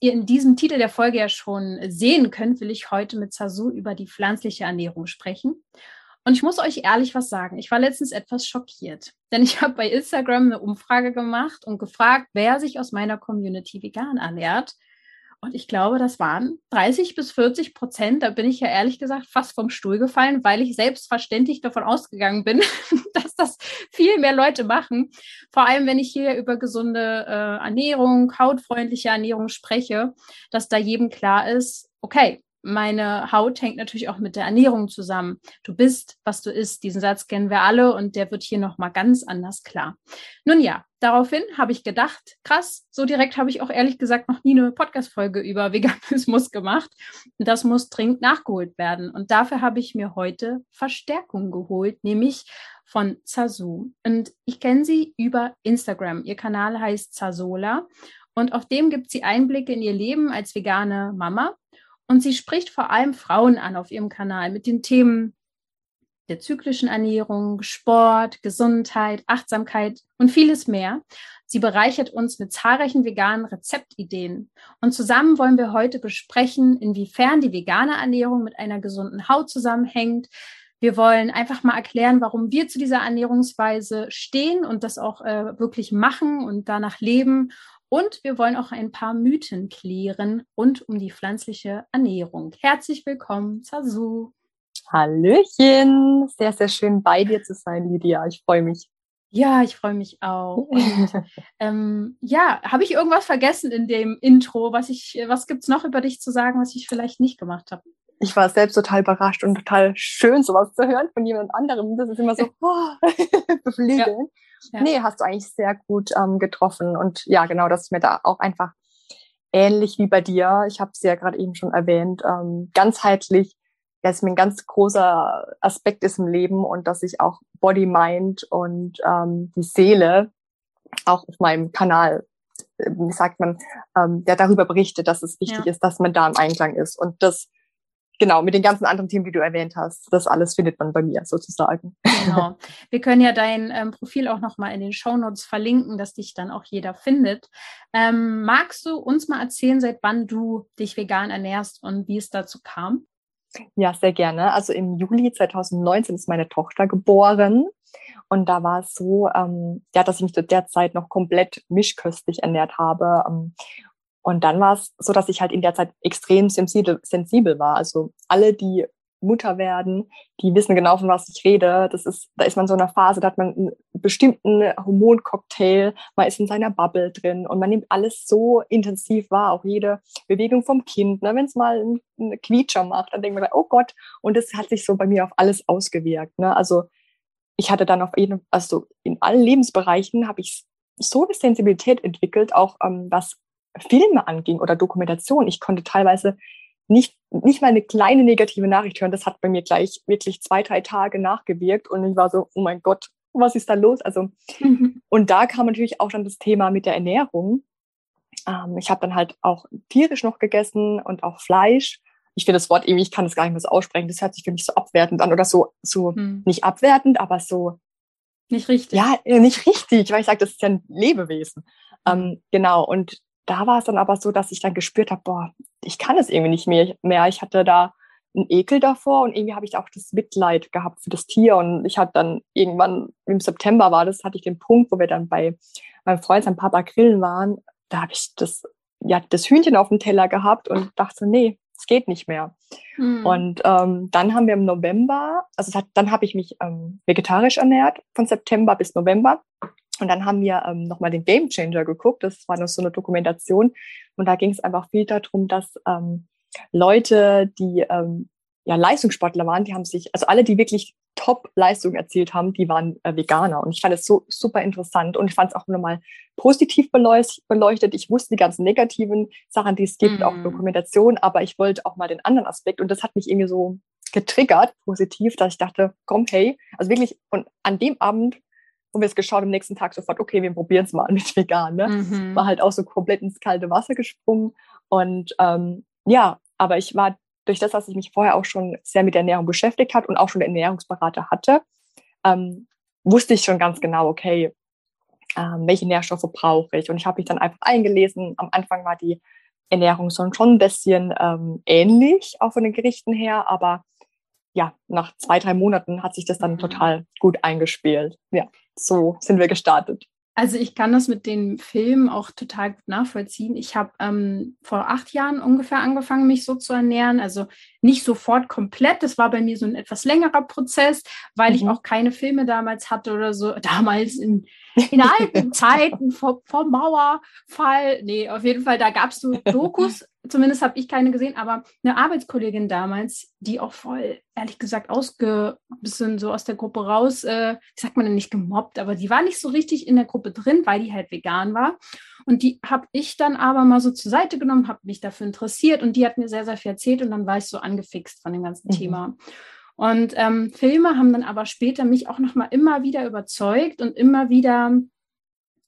ihr in diesem Titel der Folge ja schon sehen könnt, will ich heute mit Sasu über die pflanzliche Ernährung sprechen. Und ich muss euch ehrlich was sagen. Ich war letztens etwas schockiert, denn ich habe bei Instagram eine Umfrage gemacht und gefragt, wer sich aus meiner Community vegan ernährt. Und ich glaube, das waren 30 bis 40 Prozent. Da bin ich ja ehrlich gesagt fast vom Stuhl gefallen, weil ich selbstverständlich davon ausgegangen bin, dass das viel mehr Leute machen. Vor allem, wenn ich hier über gesunde äh, Ernährung, hautfreundliche Ernährung spreche, dass da jedem klar ist, okay, meine Haut hängt natürlich auch mit der Ernährung zusammen. Du bist, was du isst. Diesen Satz kennen wir alle und der wird hier nochmal ganz anders klar. Nun ja, daraufhin habe ich gedacht, krass, so direkt habe ich auch ehrlich gesagt noch nie eine Podcast-Folge über Veganismus gemacht. Das muss dringend nachgeholt werden. Und dafür habe ich mir heute Verstärkung geholt, nämlich von Zazu. Und ich kenne sie über Instagram. Ihr Kanal heißt Zazola. Und auf dem gibt sie Einblicke in ihr Leben als vegane Mama und sie spricht vor allem Frauen an auf ihrem Kanal mit den Themen der zyklischen Ernährung, Sport, Gesundheit, Achtsamkeit und vieles mehr. Sie bereichert uns mit zahlreichen veganen Rezeptideen. Und zusammen wollen wir heute besprechen, inwiefern die vegane Ernährung mit einer gesunden Haut zusammenhängt. Wir wollen einfach mal erklären, warum wir zu dieser Ernährungsweise stehen und das auch äh, wirklich machen und danach leben und wir wollen auch ein paar Mythen klären rund um die pflanzliche Ernährung. Herzlich willkommen, Sasu. Hallöchen. Sehr, sehr schön bei dir zu sein, Lydia. Ich freue mich. Ja, ich freue mich auch. Und, ähm, ja, habe ich irgendwas vergessen in dem Intro? Was ich, was gibt's noch über dich zu sagen, was ich vielleicht nicht gemacht habe? Ich war selbst total überrascht und total schön, sowas zu hören von jemand anderem. Das ist immer so oh, beflügeln. Ja. Ja. Nee, hast du eigentlich sehr gut ähm, getroffen. Und ja, genau, das ist mir da auch einfach ähnlich wie bei dir. Ich habe es ja gerade eben schon erwähnt. Ähm, ganzheitlich, das ist mir ein ganz großer Aspekt ist im Leben und dass ich auch Body, Mind und ähm, die Seele auch auf meinem Kanal, äh, wie sagt man, ähm, der darüber berichtet, dass es wichtig ja. ist, dass man da im Einklang ist. Und das genau, mit den ganzen anderen Themen, die du erwähnt hast. Das alles findet man bei mir sozusagen. Genau. Wir können ja dein ähm, Profil auch nochmal in den Shownotes verlinken, dass dich dann auch jeder findet. Ähm, magst du uns mal erzählen, seit wann du dich vegan ernährst und wie es dazu kam? Ja, sehr gerne. Also im Juli 2019 ist meine Tochter geboren. Und da war es so, ähm, ja, dass ich mich zu der Zeit noch komplett mischköstlich ernährt habe. Ähm, und dann war es so, dass ich halt in der Zeit extrem sensibel, sensibel war. Also alle, die Mutter werden, die wissen genau, von was ich rede. Das ist, da ist man so in einer Phase, da hat man einen bestimmten Hormoncocktail, man ist in seiner Bubble drin und man nimmt alles so intensiv wahr, auch jede Bewegung vom Kind. Ne? Wenn es mal einen Quietscher macht, dann denkt man, oh Gott, und das hat sich so bei mir auf alles ausgewirkt. Ne? Also ich hatte dann auf jeden, also in allen Lebensbereichen habe ich so eine Sensibilität entwickelt, auch ähm, was Filme anging oder Dokumentation. Ich konnte teilweise nicht, nicht mal eine kleine negative Nachricht hören. Das hat bei mir gleich wirklich zwei, drei Tage nachgewirkt und ich war so, oh mein Gott, was ist da los? Also, mhm. und da kam natürlich auch dann das Thema mit der Ernährung. Ähm, ich habe dann halt auch tierisch noch gegessen und auch Fleisch. Ich finde das Wort irgendwie, ich kann das gar nicht mehr so aussprechen. Das hört sich für mich so abwertend an oder so, so mhm. nicht abwertend, aber so. Nicht richtig. Ja, nicht richtig, weil ich sage, das ist ja ein Lebewesen. Mhm. Ähm, genau. Und da war es dann aber so, dass ich dann gespürt habe, boah, ich kann es irgendwie nicht mehr. mehr. Ich hatte da einen Ekel davor und irgendwie habe ich auch das Mitleid gehabt für das Tier und ich hatte dann irgendwann im September war das, hatte ich den Punkt, wo wir dann bei meinem Freund, seinem Papa grillen waren, da habe ich das, ja, das Hühnchen auf dem Teller gehabt und dachte so, nee, es geht nicht mehr. Mhm. Und ähm, dann haben wir im November, also hat, dann habe ich mich ähm, vegetarisch ernährt von September bis November und dann haben wir ähm, nochmal den Game Changer geguckt. Das war noch so eine Dokumentation. Und da ging es einfach viel darum, dass ähm, Leute, die ähm, ja Leistungssportler waren, die haben sich, also alle, die wirklich Top-Leistung erzielt haben, die waren äh, Veganer. Und ich fand es so super interessant und ich fand es auch nochmal positiv beleuchtet. Ich wusste die ganzen negativen Sachen, die es gibt, mm. auch Dokumentation, aber ich wollte auch mal den anderen Aspekt. Und das hat mich irgendwie so getriggert, positiv, dass ich dachte, komm, hey, also wirklich, und an dem Abend und wir es geschaut, am nächsten Tag sofort, okay, wir probieren es mal mit vegan. Ne? Mhm. War halt auch so komplett ins kalte Wasser gesprungen. Und ähm, ja, aber ich war durch das, dass ich mich vorher auch schon sehr mit Ernährung beschäftigt hat und auch schon Ernährungsberater hatte, ähm, wusste ich schon ganz genau, okay, ähm, welche Nährstoffe brauche ich. Und ich habe mich dann einfach eingelesen. Am Anfang war die Ernährung schon ein bisschen ähm, ähnlich, auch von den Gerichten her, aber ja, nach zwei, drei Monaten hat sich das dann mhm. total gut eingespielt. Ja, so sind wir gestartet. Also ich kann das mit den Filmen auch total gut nachvollziehen. Ich habe ähm, vor acht Jahren ungefähr angefangen, mich so zu ernähren. Also nicht sofort komplett. Das war bei mir so ein etwas längerer Prozess, weil mhm. ich auch keine Filme damals hatte oder so. Damals in, in alten Zeiten vor, vor Mauerfall. Nee, auf jeden Fall, da gab es so Dokus. Zumindest habe ich keine gesehen, aber eine Arbeitskollegin damals, die auch voll, ehrlich gesagt, ausge, bisschen so aus der Gruppe raus, äh, ich sag mal nicht gemobbt, aber die war nicht so richtig in der Gruppe drin, weil die halt vegan war. Und die habe ich dann aber mal so zur Seite genommen, habe mich dafür interessiert und die hat mir sehr, sehr viel erzählt und dann war ich so angefixt von dem ganzen mhm. Thema. Und ähm, Filme haben dann aber später mich auch nochmal immer wieder überzeugt und immer wieder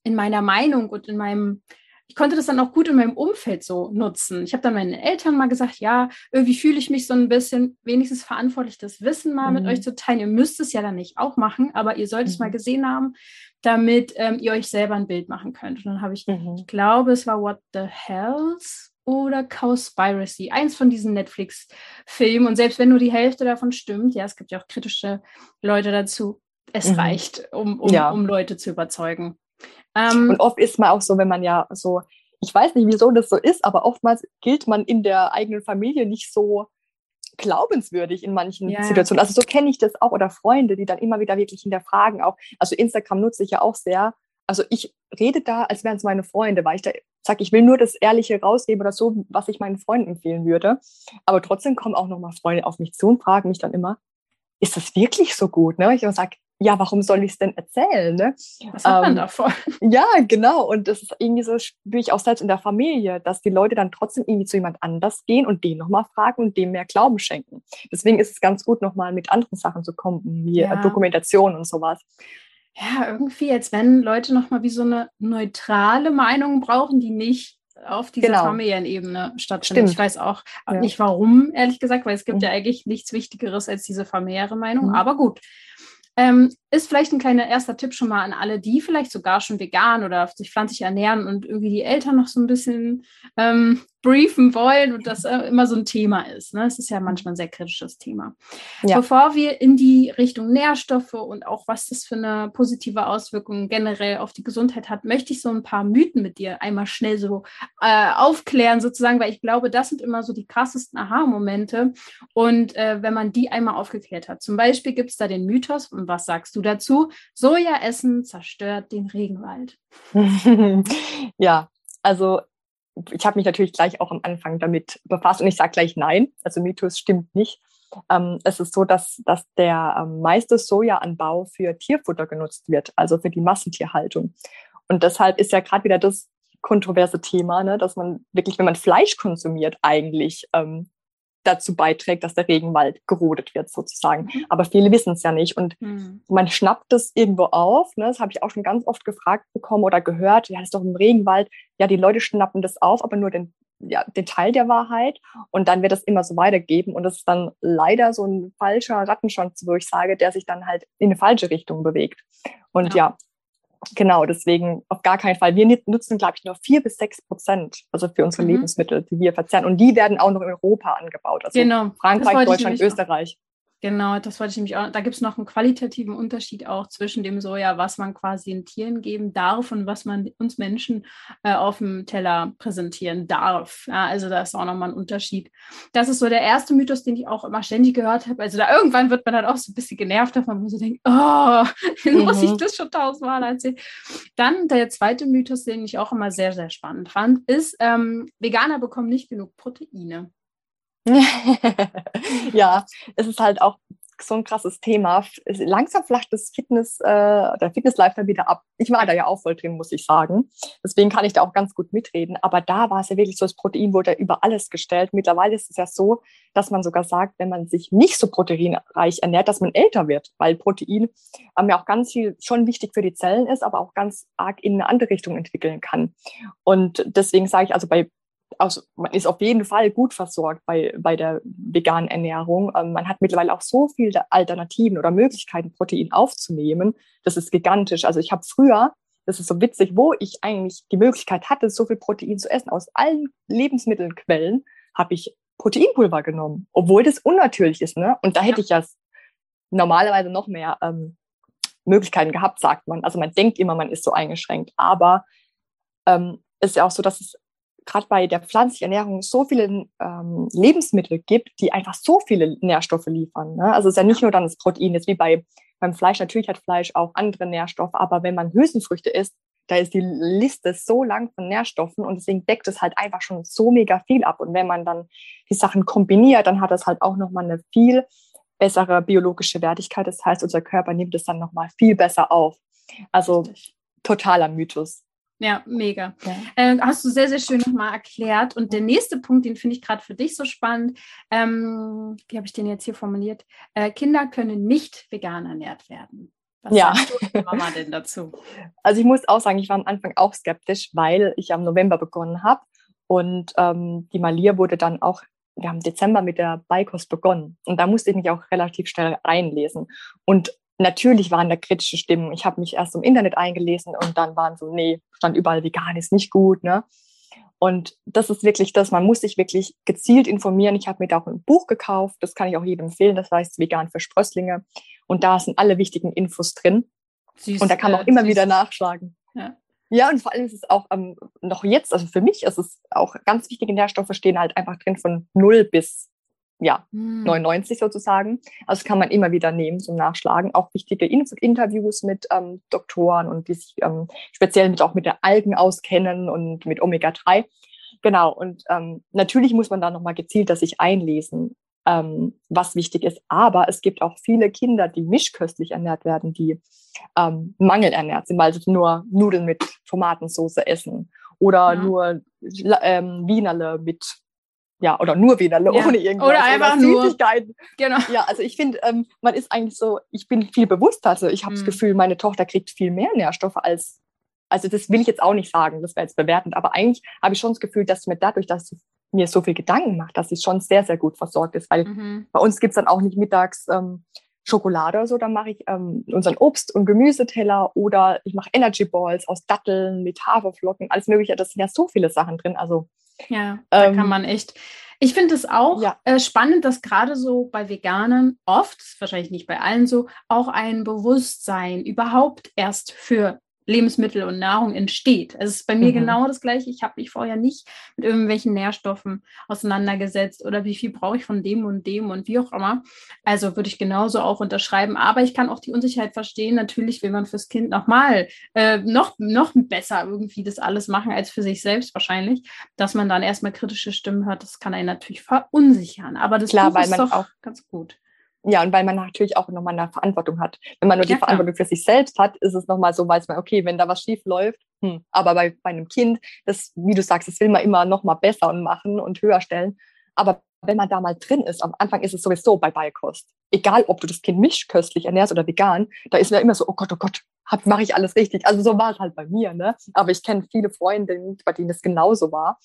in meiner Meinung und in meinem, ich konnte das dann auch gut in meinem Umfeld so nutzen. Ich habe dann meinen Eltern mal gesagt, ja, irgendwie fühle ich mich so ein bisschen wenigstens verantwortlich, das Wissen mal mhm. mit euch zu teilen. Ihr müsst es ja dann nicht auch machen, aber ihr sollt es mal mhm. gesehen haben, damit ähm, ihr euch selber ein Bild machen könnt. Und dann habe ich, mhm. ich glaube, es war What the Hells oder Cowspiracy, eins von diesen Netflix-Filmen. Und selbst wenn nur die Hälfte davon stimmt, ja, es gibt ja auch kritische Leute dazu, es mhm. reicht, um, um, ja. um Leute zu überzeugen. Ähm, und oft ist man auch so, wenn man ja so, ich weiß nicht, wieso das so ist, aber oftmals gilt man in der eigenen Familie nicht so glaubenswürdig in manchen ja. Situationen. Also so kenne ich das auch oder Freunde, die dann immer wieder wirklich hinterfragen auch. Also Instagram nutze ich ja auch sehr. Also ich rede da, als wären es meine Freunde, weil ich da sage, ich will nur das Ehrliche rausgeben oder so, was ich meinen Freunden empfehlen würde. Aber trotzdem kommen auch nochmal Freunde auf mich zu und fragen mich dann immer, ist das wirklich so gut? Ne? Ich sage, ja, warum soll ich es denn erzählen? Ne? Was hat man ähm, davon? Ja, genau. Und das ist irgendwie so, spüre ich auch selbst in der Familie, dass die Leute dann trotzdem irgendwie zu jemand anders gehen und den nochmal fragen und dem mehr Glauben schenken. Deswegen ist es ganz gut, nochmal mit anderen Sachen zu kommen, wie ja. Dokumentation und sowas. Ja, irgendwie, als wenn Leute nochmal wie so eine neutrale Meinung brauchen, die nicht auf dieser genau. Familienebene stattfindet. Stimmt. Ich weiß auch ja. nicht warum, ehrlich gesagt, weil es gibt mhm. ja eigentlich nichts Wichtigeres als diese familiäre Meinung. Mhm. Aber gut, ähm, ist vielleicht ein kleiner erster Tipp schon mal an alle, die vielleicht sogar schon vegan oder sich pflanzlich ernähren und irgendwie die Eltern noch so ein bisschen ähm, briefen wollen und das äh, immer so ein Thema ist. Ne? Es ist ja manchmal ein sehr kritisches Thema. Ja. Bevor wir in die Richtung Nährstoffe und auch was das für eine positive Auswirkung generell auf die Gesundheit hat, möchte ich so ein paar Mythen mit dir einmal schnell so äh, aufklären, sozusagen, weil ich glaube, das sind immer so die krassesten Aha-Momente. Und äh, wenn man die einmal aufgeklärt hat, zum Beispiel gibt es da den Mythos, und was sagst du dazu? Soja essen zerstört den Regenwald. ja, also ich habe mich natürlich gleich auch am Anfang damit befasst und ich sage gleich nein. Also Mythos stimmt nicht. Ähm, es ist so, dass, dass der ähm, meiste Sojaanbau für Tierfutter genutzt wird, also für die Massentierhaltung. Und deshalb ist ja gerade wieder das kontroverse Thema, ne, dass man wirklich, wenn man Fleisch konsumiert, eigentlich ähm, dazu beiträgt, dass der Regenwald gerodet wird sozusagen. Mhm. Aber viele wissen es ja nicht und mhm. man schnappt das irgendwo auf. Ne? Das habe ich auch schon ganz oft gefragt bekommen oder gehört. Ja, das ist doch im Regenwald. Ja, die Leute schnappen das auf, aber nur den, ja, den Teil der Wahrheit und dann wird das immer so weitergeben und das ist dann leider so ein falscher Rattenschwanz, wo ich sage, der sich dann halt in eine falsche Richtung bewegt. Und ja, ja Genau, deswegen auf gar keinen Fall. Wir nutzen, glaube ich, nur vier bis sechs Prozent, also für unsere mhm. Lebensmittel, die wir verzehren. Und die werden auch noch in Europa angebaut. Also genau. Frankreich, Deutschland, Österreich. Genau, das wollte ich nämlich auch. Da gibt es noch einen qualitativen Unterschied auch zwischen dem Soja, was man quasi den Tieren geben darf und was man uns Menschen äh, auf dem Teller präsentieren darf. Ja, also da ist auch nochmal ein Unterschied. Das ist so der erste Mythos, den ich auch immer ständig gehört habe. Also da irgendwann wird man dann auch so ein bisschen genervt davon, wo man so denkt, oh, mhm. muss ich das schon tausendmal erzählen. Dann der zweite Mythos, den ich auch immer sehr, sehr spannend fand, ist, ähm, Veganer bekommen nicht genug Proteine. ja, es ist halt auch so ein krasses Thema. Langsam flacht das Fitness, äh, der Fitness-Lifestyle wieder ab. Ich war da ja auch voll drin, muss ich sagen. Deswegen kann ich da auch ganz gut mitreden. Aber da war es ja wirklich so, das Protein wurde über alles gestellt. Mittlerweile ist es ja so, dass man sogar sagt, wenn man sich nicht so proteinreich ernährt, dass man älter wird, weil Protein ähm, ja auch ganz viel schon wichtig für die Zellen ist, aber auch ganz arg in eine andere Richtung entwickeln kann. Und deswegen sage ich also bei also man ist auf jeden Fall gut versorgt bei, bei der veganen Ernährung. Ähm, man hat mittlerweile auch so viele Alternativen oder Möglichkeiten, Protein aufzunehmen. Das ist gigantisch. Also ich habe früher, das ist so witzig, wo ich eigentlich die Möglichkeit hatte, so viel Protein zu essen, aus allen Lebensmittelquellen, habe ich Proteinpulver genommen, obwohl das unnatürlich ist. Ne? Und da hätte ich ja normalerweise noch mehr ähm, Möglichkeiten gehabt, sagt man. Also man denkt immer, man ist so eingeschränkt. Aber ähm, ist ja auch so, dass es gerade bei der pflanzlichen Ernährung so viele ähm, Lebensmittel gibt, die einfach so viele Nährstoffe liefern. Ne? Also es ist ja nicht nur dann das Protein, jetzt wie bei, beim Fleisch. Natürlich hat Fleisch auch andere Nährstoffe, aber wenn man Hülsenfrüchte isst, da ist die Liste so lang von Nährstoffen und deswegen deckt es halt einfach schon so mega viel ab. Und wenn man dann die Sachen kombiniert, dann hat das halt auch nochmal eine viel bessere biologische Wertigkeit. Das heißt, unser Körper nimmt es dann nochmal viel besser auf. Also totaler Mythos. Ja, mega. Ja. Äh, hast du sehr, sehr schön nochmal erklärt. Und der nächste Punkt, den finde ich gerade für dich so spannend. Ähm, wie habe ich den jetzt hier formuliert? Äh, Kinder können nicht vegan ernährt werden. Was ja. sagt Mama denn dazu? Also ich muss auch sagen, ich war am Anfang auch skeptisch, weil ich am November begonnen habe. Und ähm, die Malia wurde dann auch, wir haben im Dezember mit der Beikost begonnen. Und da musste ich mich auch relativ schnell reinlesen. Und natürlich waren da kritische Stimmen. Ich habe mich erst im Internet eingelesen und dann waren so, nee, stand überall vegan ist nicht gut, ne? Und das ist wirklich das, man muss sich wirklich gezielt informieren. Ich habe mir da auch ein Buch gekauft, das kann ich auch jedem empfehlen, das heißt Vegan für Sprösslinge. Und da sind alle wichtigen Infos drin. Süß, und da kann man auch immer süß. wieder nachschlagen. Ja. ja, und vor allem ist es auch ähm, noch jetzt, also für mich ist es auch ganz wichtige Nährstoffe stehen halt einfach drin von 0 bis ja, hm. 99 sozusagen. Also kann man immer wieder nehmen zum Nachschlagen. Auch wichtige Interviews mit ähm, Doktoren und die sich ähm, speziell mit, auch mit der Algen auskennen und mit Omega-3. Genau, und ähm, natürlich muss man da nochmal gezielter sich einlesen, ähm, was wichtig ist. Aber es gibt auch viele Kinder, die mischköstlich ernährt werden, die ähm, mangelernährt sind, weil sie nur Nudeln mit Tomatensauce essen oder ja. nur ähm, Wienerle mit ja, oder nur Wienerle, ja. ohne irgendwas. Oder einfach oder Süßigkeiten. Genau. Ja, also ich finde, ähm, man ist eigentlich so, ich bin viel bewusster. Also ich habe mhm. das Gefühl, meine Tochter kriegt viel mehr Nährstoffe als, also das will ich jetzt auch nicht sagen, das wäre jetzt bewertend, aber eigentlich habe ich schon das Gefühl, dass mir dadurch, dass sie mir so viel Gedanken macht, dass sie schon sehr, sehr gut versorgt ist. Weil mhm. bei uns gibt's dann auch nicht mittags ähm, Schokolade oder so, dann mache ich ähm, unseren Obst- und Gemüseteller oder ich mache Energy Balls aus Datteln mit Haferflocken, alles mögliche. Das sind ja so viele Sachen drin. Also ja, da ähm, kann man echt. Ich finde es auch ja. äh, spannend, dass gerade so bei Veganern oft, wahrscheinlich nicht bei allen so, auch ein Bewusstsein überhaupt erst für Lebensmittel und Nahrung entsteht. Es ist bei mir mhm. genau das Gleiche. Ich habe mich vorher nicht mit irgendwelchen Nährstoffen auseinandergesetzt oder wie viel brauche ich von dem und dem und wie auch immer. Also würde ich genauso auch unterschreiben. Aber ich kann auch die Unsicherheit verstehen. Natürlich will man fürs Kind nochmal äh, noch, noch besser irgendwie das alles machen als für sich selbst wahrscheinlich. Dass man dann erstmal kritische Stimmen hört, das kann einen natürlich verunsichern. Aber das Klar, weil ist man doch auch ganz gut. Ja, und weil man natürlich auch nochmal eine Verantwortung hat. Wenn man nur ja, die Verantwortung klar. für sich selbst hat, ist es nochmal so, weiß man, okay, wenn da was schief läuft, hm. aber bei, bei einem Kind, das, wie du sagst, das will man immer nochmal besser und machen und höher stellen. Aber wenn man da mal drin ist, am Anfang ist es sowieso bei Beikost. Egal, ob du das Kind mischköstlich ernährst oder vegan, da ist mir immer so, oh Gott, oh Gott, mache ich alles richtig. Also so war es halt bei mir, ne? Aber ich kenne viele Freundinnen, bei denen es genauso war.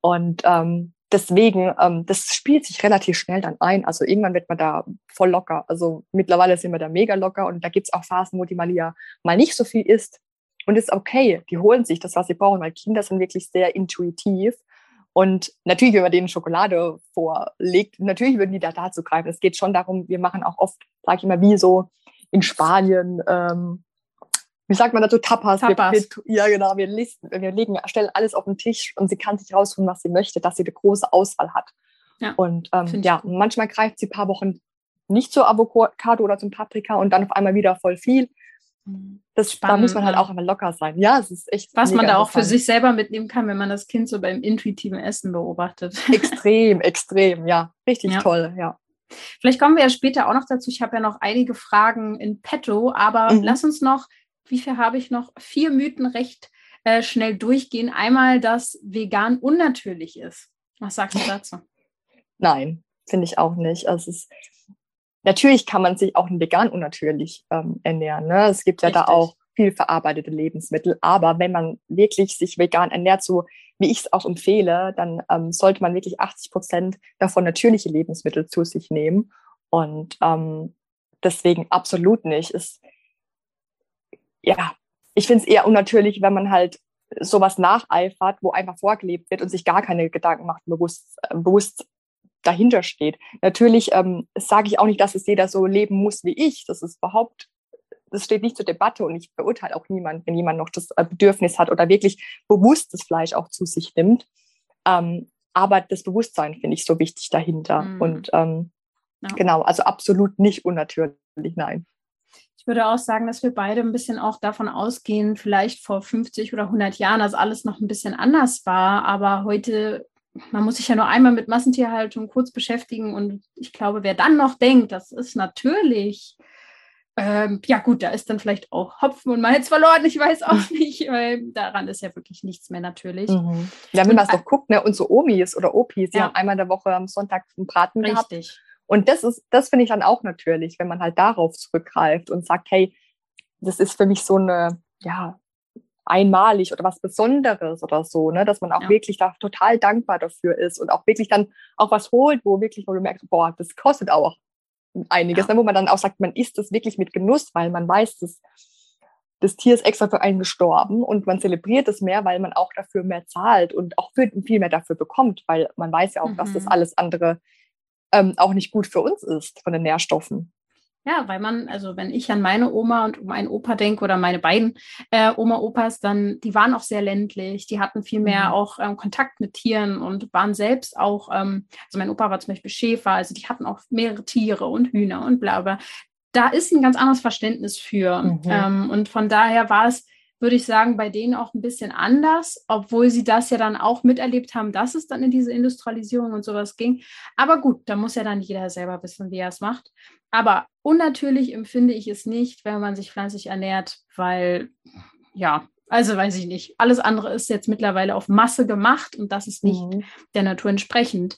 Und ähm, deswegen, ähm, das spielt sich relativ schnell dann ein. Also irgendwann wird man da voll locker. Also mittlerweile sind wir da mega locker und da gibt's auch Phasen, wo die Malia mal nicht so viel isst. Und ist okay, die holen sich das, was sie brauchen, weil Kinder sind wirklich sehr intuitiv. Und natürlich, wenn man denen Schokolade vorlegt, natürlich würden die da dazu greifen. Es geht schon darum, wir machen auch oft, sage ich immer, wie so in Spanien, ähm, wie sagt man dazu, Tapas. Tapas. Wir, wir, ja, genau, wir, listen, wir legen, stellen alles auf den Tisch und sie kann sich rausholen, was sie möchte, dass sie eine große Auswahl hat. Ja, und ähm, ja, manchmal greift sie ein paar Wochen nicht zur Avocado oder zum Paprika und dann auf einmal wieder voll viel. Mhm. Das, Spannend, da muss man halt auch immer locker sein. Ja, es ist echt. Was man da auch für sich selber mitnehmen kann, wenn man das Kind so beim intuitiven Essen beobachtet. Extrem, extrem, ja. Richtig ja. toll, ja. Vielleicht kommen wir ja später auch noch dazu. Ich habe ja noch einige Fragen in petto, aber mhm. lass uns noch, wie viel habe ich noch? Vier Mythen recht äh, schnell durchgehen. Einmal, dass vegan unnatürlich ist. Was sagst du dazu? Nein, finde ich auch nicht. Also es ist, natürlich kann man sich auch vegan unnatürlich ähm, ernähren. Ne? Es gibt ja Richtig. da auch viel verarbeitete Lebensmittel. Aber wenn man wirklich sich vegan ernährt, so wie ich es auch empfehle, dann ähm, sollte man wirklich 80 Prozent davon natürliche Lebensmittel zu sich nehmen. Und ähm, deswegen absolut nicht. Ist, ja, ich finde es eher unnatürlich, wenn man halt sowas nacheifert, wo einfach vorgelebt wird und sich gar keine Gedanken macht, bewusst, äh, bewusst dahinter steht. Natürlich ähm, sage ich auch nicht, dass es jeder so leben muss wie ich. Das ist überhaupt das steht nicht zur Debatte und ich verurteile auch niemand, wenn jemand noch das äh, Bedürfnis hat oder wirklich bewusst das Fleisch auch zu sich nimmt. Ähm, aber das Bewusstsein finde ich so wichtig dahinter. Mhm. Und ähm, ja. genau, also absolut nicht unnatürlich, nein. Ich würde auch sagen, dass wir beide ein bisschen auch davon ausgehen, vielleicht vor 50 oder 100 Jahren, dass alles noch ein bisschen anders war. Aber heute, man muss sich ja nur einmal mit Massentierhaltung kurz beschäftigen. Und ich glaube, wer dann noch denkt, das ist natürlich ähm, ja gut, da ist dann vielleicht auch Hopfen und Malz verloren, ich weiß auch nicht, weil daran ist ja wirklich nichts mehr natürlich. Mhm. Ja, wenn man es doch guckt, ne, unsere Omis oder Opis, die ja. haben einmal in der Woche am Sonntag einen Braten Richtig. gehabt. Und das ist, das finde ich dann auch natürlich, wenn man halt darauf zurückgreift und sagt, hey, das ist für mich so eine, ja, einmalig oder was Besonderes oder so, ne, dass man auch ja. wirklich da total dankbar dafür ist und auch wirklich dann auch was holt, wo wirklich, wo du merkst, boah, das kostet auch einiges, ja. ne, wo man dann auch sagt, man isst es wirklich mit Genuss, weil man weiß, dass das Tier ist extra für einen gestorben und man zelebriert es mehr, weil man auch dafür mehr zahlt und auch viel mehr dafür bekommt, weil man weiß ja auch, mhm. dass das mhm. alles andere ähm, auch nicht gut für uns ist von den Nährstoffen. Ja, weil man, also wenn ich an meine Oma und meinen Opa denke oder meine beiden äh, Oma-Opas, dann, die waren auch sehr ländlich, die hatten viel mehr mhm. auch ähm, Kontakt mit Tieren und waren selbst auch, ähm, also mein Opa war zum Beispiel Schäfer, also die hatten auch mehrere Tiere und Hühner und bla, bla. Da ist ein ganz anderes Verständnis für. Mhm. Ähm, und von daher war es würde ich sagen, bei denen auch ein bisschen anders, obwohl sie das ja dann auch miterlebt haben, dass es dann in diese Industrialisierung und sowas ging. Aber gut, da muss ja dann jeder selber wissen, wie er es macht. Aber unnatürlich empfinde ich es nicht, wenn man sich pflanzlich ernährt, weil ja, also weiß ich nicht. Alles andere ist jetzt mittlerweile auf Masse gemacht und das ist nicht mhm. der Natur entsprechend.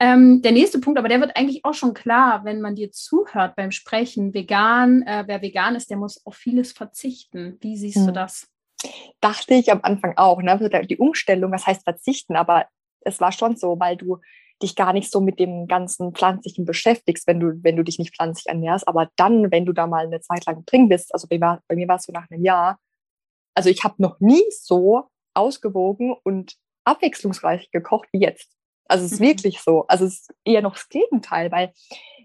Ähm, der nächste Punkt, aber der wird eigentlich auch schon klar, wenn man dir zuhört beim Sprechen. Vegan, äh, wer vegan ist, der muss auf vieles verzichten. Wie siehst mhm. du das? Dachte ich am Anfang auch. Ne? Also die Umstellung, was heißt verzichten? Aber es war schon so, weil du dich gar nicht so mit dem ganzen Pflanzlichen beschäftigst, wenn du, wenn du dich nicht pflanzlich ernährst. Aber dann, wenn du da mal eine Zeit lang drin bist, also bei, bei mir war es so nach einem Jahr, also ich habe noch nie so ausgewogen und abwechslungsreich gekocht wie jetzt. Also es ist mhm. wirklich so. Also es ist eher noch das Gegenteil, weil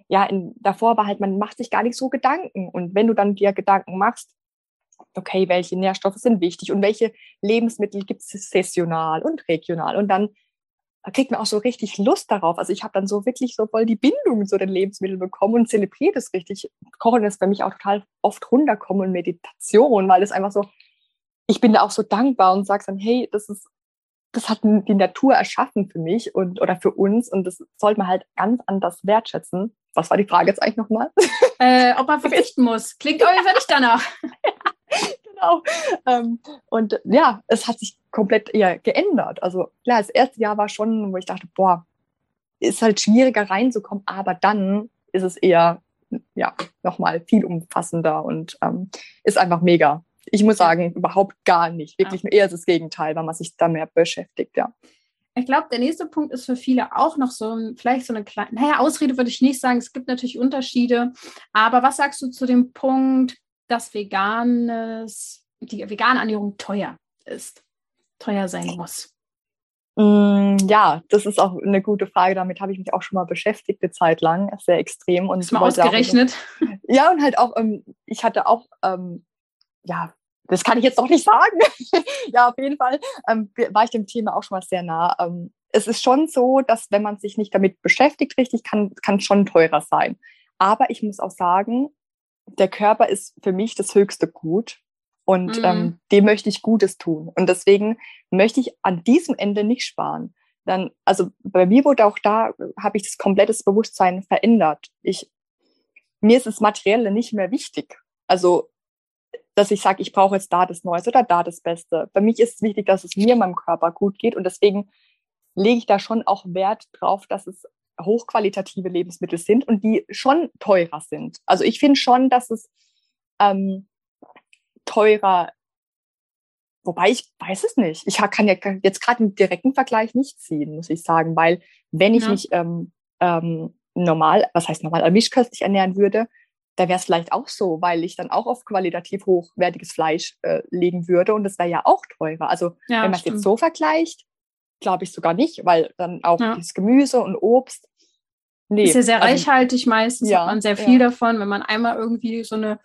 ja, in, davor war halt, man macht sich gar nicht so Gedanken. Und wenn du dann dir Gedanken machst, okay, welche Nährstoffe sind wichtig und welche Lebensmittel gibt es saisonal und regional. Und dann kriegt man auch so richtig Lust darauf. Also ich habe dann so wirklich so voll die Bindung zu den Lebensmitteln bekommen und zelebriert es richtig. Kochen ist bei mich auch total oft runterkommen und Meditation, weil es einfach so, ich bin da auch so dankbar und sage dann, hey, das ist, das hat die Natur erschaffen für mich und oder für uns und das sollte man halt ganz anders wertschätzen. Was war die Frage jetzt eigentlich nochmal? Äh, ob man verzichten muss. Klingt auf jeden danach. genau. Ähm, und ja, es hat sich komplett eher geändert. Also klar, das erste Jahr war schon, wo ich dachte, boah, ist halt schwieriger reinzukommen, aber dann ist es eher ja nochmal viel umfassender und ähm, ist einfach mega ich muss sagen, überhaupt gar nicht. Wirklich ja. eher das Gegenteil, weil man sich da mehr beschäftigt, ja. Ich glaube, der nächste Punkt ist für viele auch noch so vielleicht so eine kleine, naja, Ausrede würde ich nicht sagen, es gibt natürlich Unterschiede. Aber was sagst du zu dem Punkt, dass veganes, die vegane Ernährung teuer ist, teuer sein muss? Mm, ja, das ist auch eine gute Frage. Damit habe ich mich auch schon mal beschäftigt, eine Zeit lang, sehr extrem. Und mal ausgerechnet. Auch, ja, und halt auch, ähm, ich hatte auch ähm, ja, das kann ich jetzt noch nicht sagen. ja, auf jeden Fall ähm, war ich dem Thema auch schon mal sehr nah. Ähm, es ist schon so, dass wenn man sich nicht damit beschäftigt, richtig, kann, kann schon teurer sein. Aber ich muss auch sagen, der Körper ist für mich das höchste Gut und mhm. ähm, dem möchte ich Gutes tun. Und deswegen möchte ich an diesem Ende nicht sparen. dann, also bei mir wurde auch da, habe ich das komplette Bewusstsein verändert. Ich, mir ist das Materielle nicht mehr wichtig. Also, dass ich sage, ich brauche jetzt da das Neueste oder da das Beste. Bei mich ist es wichtig, dass es mir, meinem Körper gut geht und deswegen lege ich da schon auch Wert drauf, dass es hochqualitative Lebensmittel sind und die schon teurer sind. Also ich finde schon, dass es ähm, teurer Wobei ich weiß es nicht. Ich kann ja jetzt gerade einen direkten Vergleich nicht ziehen, muss ich sagen, weil wenn ich ja. mich ähm, ähm, normal, was heißt normal, mischköstlich ernähren würde, da wäre es vielleicht auch so, weil ich dann auch auf qualitativ hochwertiges Fleisch äh, legen würde und das wäre ja auch teurer. Also ja, wenn man es jetzt so vergleicht, glaube ich sogar nicht, weil dann auch ja. das Gemüse und Obst. Nee, ist ja sehr also, reichhaltig meistens, ja, hat man sehr viel davon, wenn man einmal irgendwie so eine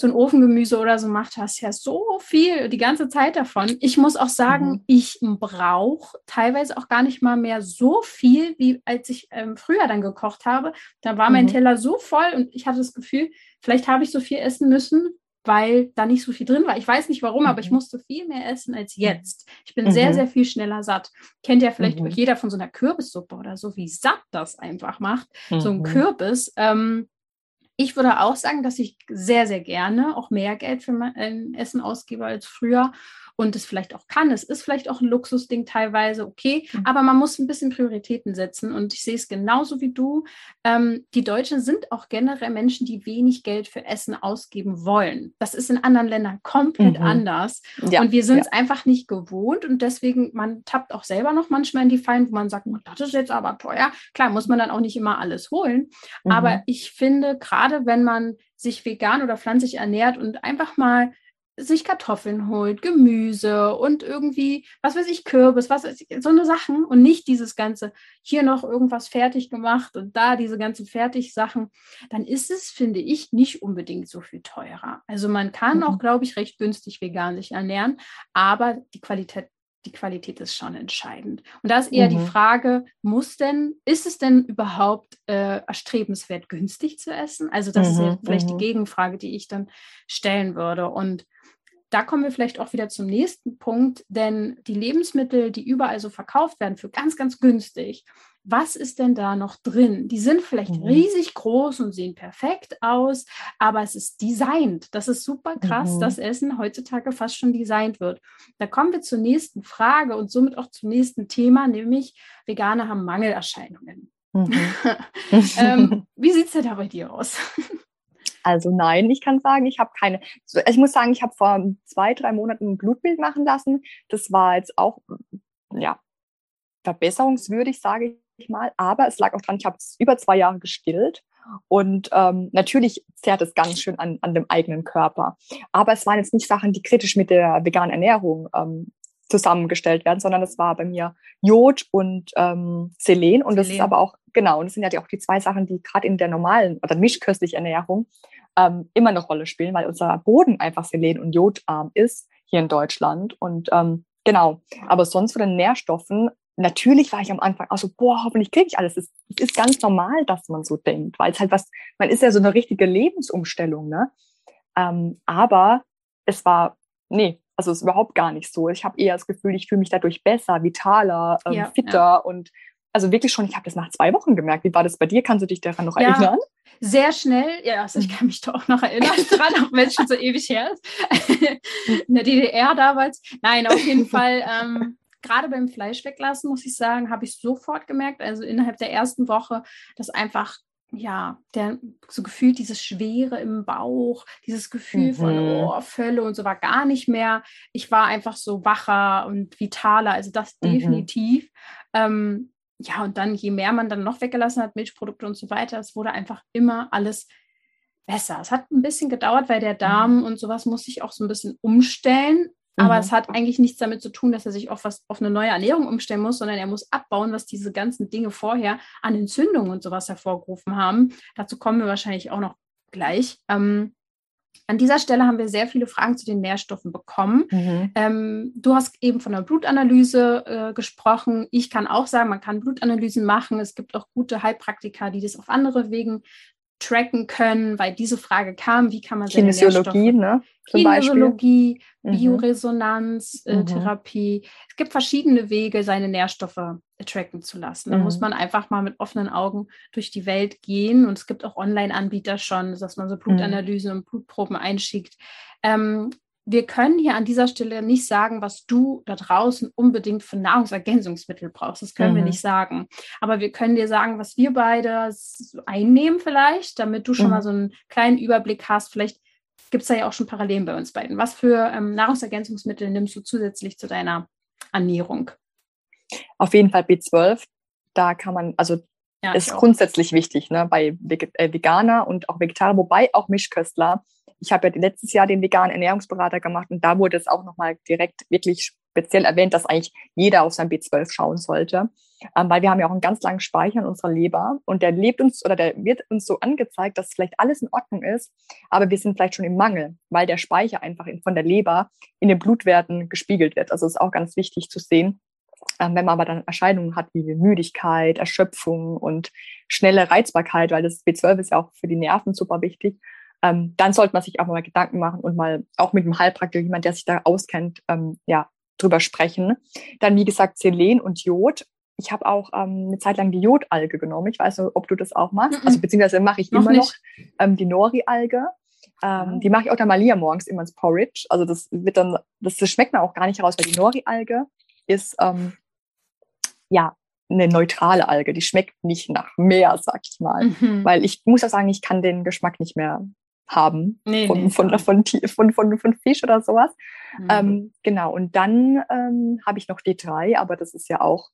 so ein Ofengemüse oder so macht, hast ja so viel die ganze Zeit davon. Ich muss auch sagen, mhm. ich brauche teilweise auch gar nicht mal mehr so viel, wie als ich ähm, früher dann gekocht habe. Da war mein mhm. Teller so voll und ich hatte das Gefühl, vielleicht habe ich so viel essen müssen, weil da nicht so viel drin war. Ich weiß nicht warum, mhm. aber ich mhm. musste viel mehr essen als jetzt. Ich bin sehr, mhm. sehr viel schneller satt. Kennt ja vielleicht mhm. jeder von so einer Kürbissuppe oder so, wie satt das einfach macht. So ein Kürbis. Ähm, ich würde auch sagen, dass ich sehr, sehr gerne auch mehr Geld für mein äh, Essen ausgebe als früher und es vielleicht auch kann. Es ist vielleicht auch ein Luxusding teilweise, okay, mhm. aber man muss ein bisschen Prioritäten setzen und ich sehe es genauso wie du. Ähm, die Deutschen sind auch generell Menschen, die wenig Geld für Essen ausgeben wollen. Das ist in anderen Ländern komplett mhm. anders ja, und wir sind es ja. einfach nicht gewohnt und deswegen, man tappt auch selber noch manchmal in die Fallen, wo man sagt, oh, das ist jetzt aber teuer. Klar, muss man dann auch nicht immer alles holen, mhm. aber ich finde, gerade wenn man sich vegan oder pflanzlich ernährt und einfach mal sich Kartoffeln holt, Gemüse und irgendwie, was weiß ich, Kürbis, was weiß ich, so eine Sachen und nicht dieses ganze, hier noch irgendwas fertig gemacht und da diese ganzen Fertigsachen, dann ist es, finde ich, nicht unbedingt so viel teurer. Also man kann mhm. auch, glaube ich, recht günstig vegan sich ernähren, aber die Qualität die Qualität ist schon entscheidend. Und da ist eher mhm. die Frage, muss denn, ist es denn überhaupt äh, erstrebenswert, günstig zu essen? Also das mhm. ist vielleicht mhm. die Gegenfrage, die ich dann stellen würde. Und da kommen wir vielleicht auch wieder zum nächsten Punkt, denn die Lebensmittel, die überall so verkauft werden für ganz, ganz günstig, was ist denn da noch drin? Die sind vielleicht mhm. riesig groß und sehen perfekt aus, aber es ist designt. Das ist super krass, mhm. dass Essen heutzutage fast schon designt wird. Da kommen wir zur nächsten Frage und somit auch zum nächsten Thema, nämlich Veganer haben Mangelerscheinungen. Mhm. ähm, wie sieht es denn da bei dir aus? Also nein, ich kann sagen, ich habe keine. Ich muss sagen, ich habe vor zwei, drei Monaten ein Blutbild machen lassen. Das war jetzt auch, ja, verbesserungswürdig, sage ich mal. Aber es lag auch dran, ich habe es über zwei Jahre gestillt. Und ähm, natürlich zerrt es ganz schön an, an dem eigenen Körper. Aber es waren jetzt nicht Sachen, die kritisch mit der veganen Ernährung ähm, zusammengestellt werden, sondern es war bei mir Jod und ähm, Selen. Und Selen. das ist aber auch, genau, und das sind ja auch die zwei Sachen, die gerade in der normalen oder mischköstlichen Ernährung ähm, immer eine Rolle spielen, weil unser Boden einfach selen- und jodarm ist hier in Deutschland. Und ähm, genau, aber sonst von den Nährstoffen, natürlich war ich am Anfang auch so, boah, hoffentlich kriege ich alles. Es, es ist ganz normal, dass man so denkt, weil es halt was, man ist ja so eine richtige Lebensumstellung, ne? Ähm, aber es war, nee, also es ist überhaupt gar nicht so. Ich habe eher das Gefühl, ich fühle mich dadurch besser, vitaler, ähm, ja, fitter ja. und also wirklich schon, ich habe das nach zwei Wochen gemerkt. Wie war das bei dir? Kannst du dich daran noch ja, erinnern? Sehr schnell, ja, also ich kann mich doch noch erinnern dran, auch wenn es schon so ewig her ist. In der DDR damals. Nein, auf jeden Fall. Ähm, Gerade beim Fleisch weglassen, muss ich sagen, habe ich sofort gemerkt, also innerhalb der ersten Woche, dass einfach ja, der so gefühlt dieses Schwere im Bauch, dieses Gefühl mhm. von oh, Völle und so war gar nicht mehr. Ich war einfach so wacher und vitaler, also das mhm. definitiv. Ähm, ja, und dann, je mehr man dann noch weggelassen hat, Milchprodukte und so weiter, es wurde einfach immer alles besser. Es hat ein bisschen gedauert, weil der Darm mhm. und sowas muss sich auch so ein bisschen umstellen. Aber mhm. es hat eigentlich nichts damit zu tun, dass er sich auf, was, auf eine neue Ernährung umstellen muss, sondern er muss abbauen, was diese ganzen Dinge vorher an Entzündungen und sowas hervorgerufen haben. Dazu kommen wir wahrscheinlich auch noch gleich. Ähm, an dieser Stelle haben wir sehr viele Fragen zu den Nährstoffen bekommen. Mhm. Ähm, du hast eben von der Blutanalyse äh, gesprochen. Ich kann auch sagen, man kann Blutanalysen machen. Es gibt auch gute Heilpraktiker, die das auf andere Wegen tracken können, weil diese Frage kam, wie kann man Kinesiologie, ne? Kinesiologie, mhm. Bioresonanz, äh, mhm. Therapie. Es gibt verschiedene Wege, seine Nährstoffe tracken zu lassen. Da mhm. muss man einfach mal mit offenen Augen durch die Welt gehen. Und es gibt auch Online-Anbieter schon, dass man so mhm. Blutanalysen und Blutproben einschickt. Ähm, wir können hier an dieser Stelle nicht sagen, was du da draußen unbedingt für Nahrungsergänzungsmittel brauchst. Das können mhm. wir nicht sagen. Aber wir können dir sagen, was wir beide einnehmen vielleicht, damit du schon mhm. mal so einen kleinen Überblick hast. Vielleicht gibt es da ja auch schon Parallelen bei uns beiden. Was für ähm, Nahrungsergänzungsmittel nimmst du zusätzlich zu deiner Ernährung? Auf jeden Fall B12. Da kann man, also ja, ist grundsätzlich wichtig ne, bei äh, Veganer und auch Vegetarier, wobei auch Mischköstler ich habe ja letztes Jahr den veganen Ernährungsberater gemacht und da wurde es auch nochmal direkt wirklich speziell erwähnt, dass eigentlich jeder auf sein B12 schauen sollte. Ähm, weil wir haben ja auch einen ganz langen Speicher in unserer Leber und der lebt uns oder der wird uns so angezeigt, dass vielleicht alles in Ordnung ist, aber wir sind vielleicht schon im Mangel, weil der Speicher einfach in, von der Leber in den Blutwerten gespiegelt wird. Also ist auch ganz wichtig zu sehen. Ähm, wenn man aber dann Erscheinungen hat wie Müdigkeit, Erschöpfung und schnelle Reizbarkeit, weil das B12 ist ja auch für die Nerven super wichtig, ähm, dann sollte man sich auch mal Gedanken machen und mal auch mit dem Heilpraktiker, jemand, der sich da auskennt, ähm, ja, drüber sprechen. Dann, wie gesagt, Selen und Jod. Ich habe auch ähm, eine Zeit lang die Jodalge genommen. Ich weiß nicht, ob du das auch machst. Mm -mm. Also beziehungsweise mache ich noch immer nicht. noch ähm, die Nori-Alge. Ähm, oh. Die mache ich auch der Malia morgens immer ins Porridge. Also das wird dann, das, das schmeckt man auch gar nicht raus, weil die Nori-Alge ist ähm, ja eine neutrale Alge. Die schmeckt nicht nach Meer, sag ich mal. Mhm. Weil ich muss ja sagen, ich kann den Geschmack nicht mehr haben nee, von, nee, von, von, von, von, von, Fisch oder sowas. Mhm. Ähm, genau, und dann ähm, habe ich noch D3, aber das ist ja auch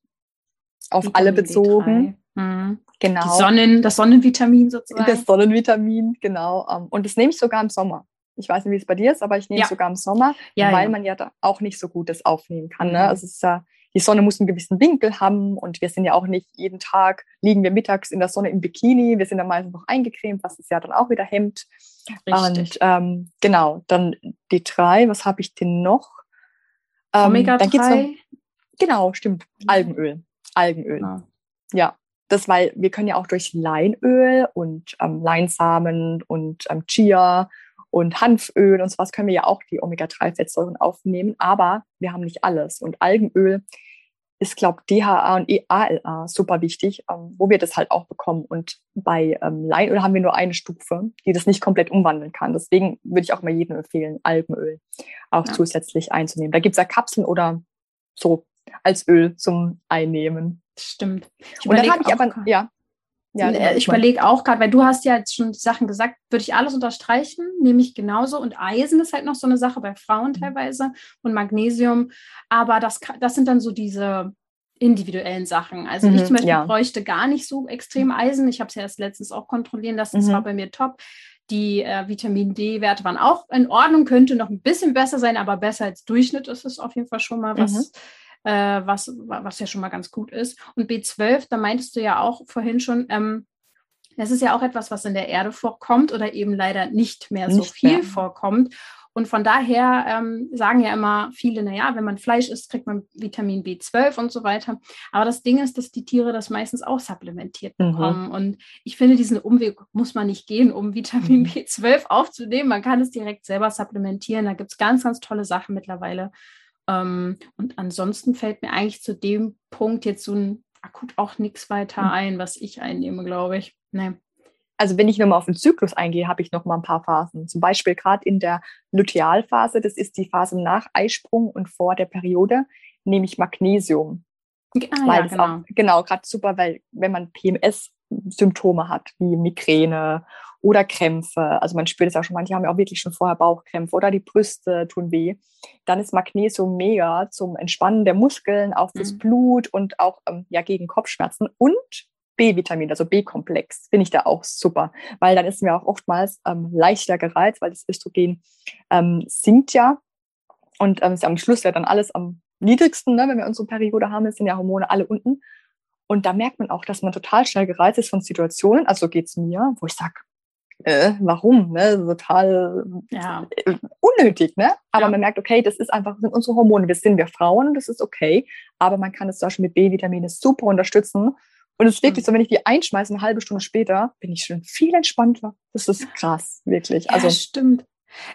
auf Vitamin alle bezogen. Mhm. Genau. Die Sonnen, das Sonnenvitamin sozusagen. Das Sonnenvitamin, genau. Ähm, und das nehme ich sogar im Sommer. Ich weiß nicht, wie es bei dir ist, aber ich nehme es sogar im Sommer, ja, weil ja. man ja auch nicht so gut das aufnehmen kann. Ne? Mhm. Also es ist ja die Sonne muss einen gewissen Winkel haben und wir sind ja auch nicht jeden Tag, liegen wir mittags in der Sonne im Bikini, wir sind dann meistens noch eingecremt, was es ja dann auch wieder hemmt. Richtig. Und ähm, genau, dann die drei, was habe ich denn noch? Ähm, Omega 3? genau, stimmt, Algenöl. Algenöl. Ja. ja. Das, weil wir können ja auch durch Leinöl und ähm, Leinsamen und ähm, Chia und Hanföl und sowas können wir ja auch die Omega-3-Fettsäuren aufnehmen, aber wir haben nicht alles. Und Algenöl ist, glaube ich, DHA und EALA super wichtig, ähm, wo wir das halt auch bekommen. Und bei ähm, Leinöl haben wir nur eine Stufe, die das nicht komplett umwandeln kann. Deswegen würde ich auch mal jedem empfehlen, Algenöl auch ja. zusätzlich einzunehmen. Da gibt es ja Kapseln oder so als Öl zum Einnehmen. Stimmt. Und dann habe ich aber, ja. Ja, äh, ich überlege auch gerade, weil du hast ja jetzt schon Sachen gesagt, würde ich alles unterstreichen, nehme ich genauso. Und Eisen ist halt noch so eine Sache bei Frauen mhm. teilweise und Magnesium. Aber das, das sind dann so diese individuellen Sachen. Also mhm, ich zum Beispiel ja. bräuchte gar nicht so extrem Eisen. Ich habe es ja erst letztens auch kontrollieren lassen. Das mhm. war bei mir top. Die äh, Vitamin D-Werte waren auch in Ordnung, könnte noch ein bisschen besser sein, aber besser als Durchschnitt ist es auf jeden Fall schon mal was. Mhm äh, was, was ja schon mal ganz gut ist. Und B12, da meintest du ja auch vorhin schon, ähm, das ist ja auch etwas, was in der Erde vorkommt oder eben leider nicht mehr so viel mehr. vorkommt. Und von daher ähm, sagen ja immer viele, naja, wenn man Fleisch isst, kriegt man Vitamin B12 und so weiter. Aber das Ding ist, dass die Tiere das meistens auch supplementiert mhm. bekommen. Mhm. Und ich finde, diesen Umweg muss man nicht gehen, um Vitamin mhm. B12 aufzunehmen. Man kann es direkt selber supplementieren. Da gibt es ganz, ganz tolle Sachen mittlerweile. Ähm, und ansonsten fällt mir eigentlich zu dem Punkt jetzt so ein akut auch nichts weiter hm. ein, was ich einnehme, glaube ich. Nee. Also wenn ich nochmal auf den Zyklus eingehe, habe ich noch mal ein paar Phasen. Zum Beispiel gerade in der Lutealphase, das ist die Phase nach Eisprung und vor der Periode, nehme ich Magnesium. Ah, ja, genau. genau, gerade super, weil wenn man PMS-Symptome hat, wie Migräne oder Krämpfe. Also man spürt es auch schon, manche haben ja auch wirklich schon vorher Bauchkrämpfe oder die Brüste tun weh. Dann ist Magnesium mega zum Entspannen der Muskeln, auch fürs mhm. Blut und auch ähm, ja, gegen Kopfschmerzen und B-Vitamin, also B-Komplex, finde ich da auch super, weil dann ist mir auch oftmals ähm, leichter gereizt, weil das Östrogen ähm, sinkt ja und ähm, am Schluss ja dann alles am niedrigsten, ne, wenn wir unsere Periode haben, sind ja Hormone alle unten. Und da merkt man auch, dass man total schnell gereizt ist von Situationen, also so geht's mir, wo ich sage, äh, warum, ne? Total ja. Äh, unnötig, ne? Aber ja. man merkt, okay, das ist einfach, sind unsere Hormone, wir sind wir Frauen, das ist okay, aber man kann es zum Beispiel mit B-Vitamine super unterstützen Und es ist wirklich so, wenn ich die einschmeiße, eine halbe Stunde später, bin ich schon viel entspannter. Das ist krass, wirklich. Also, ja, stimmt.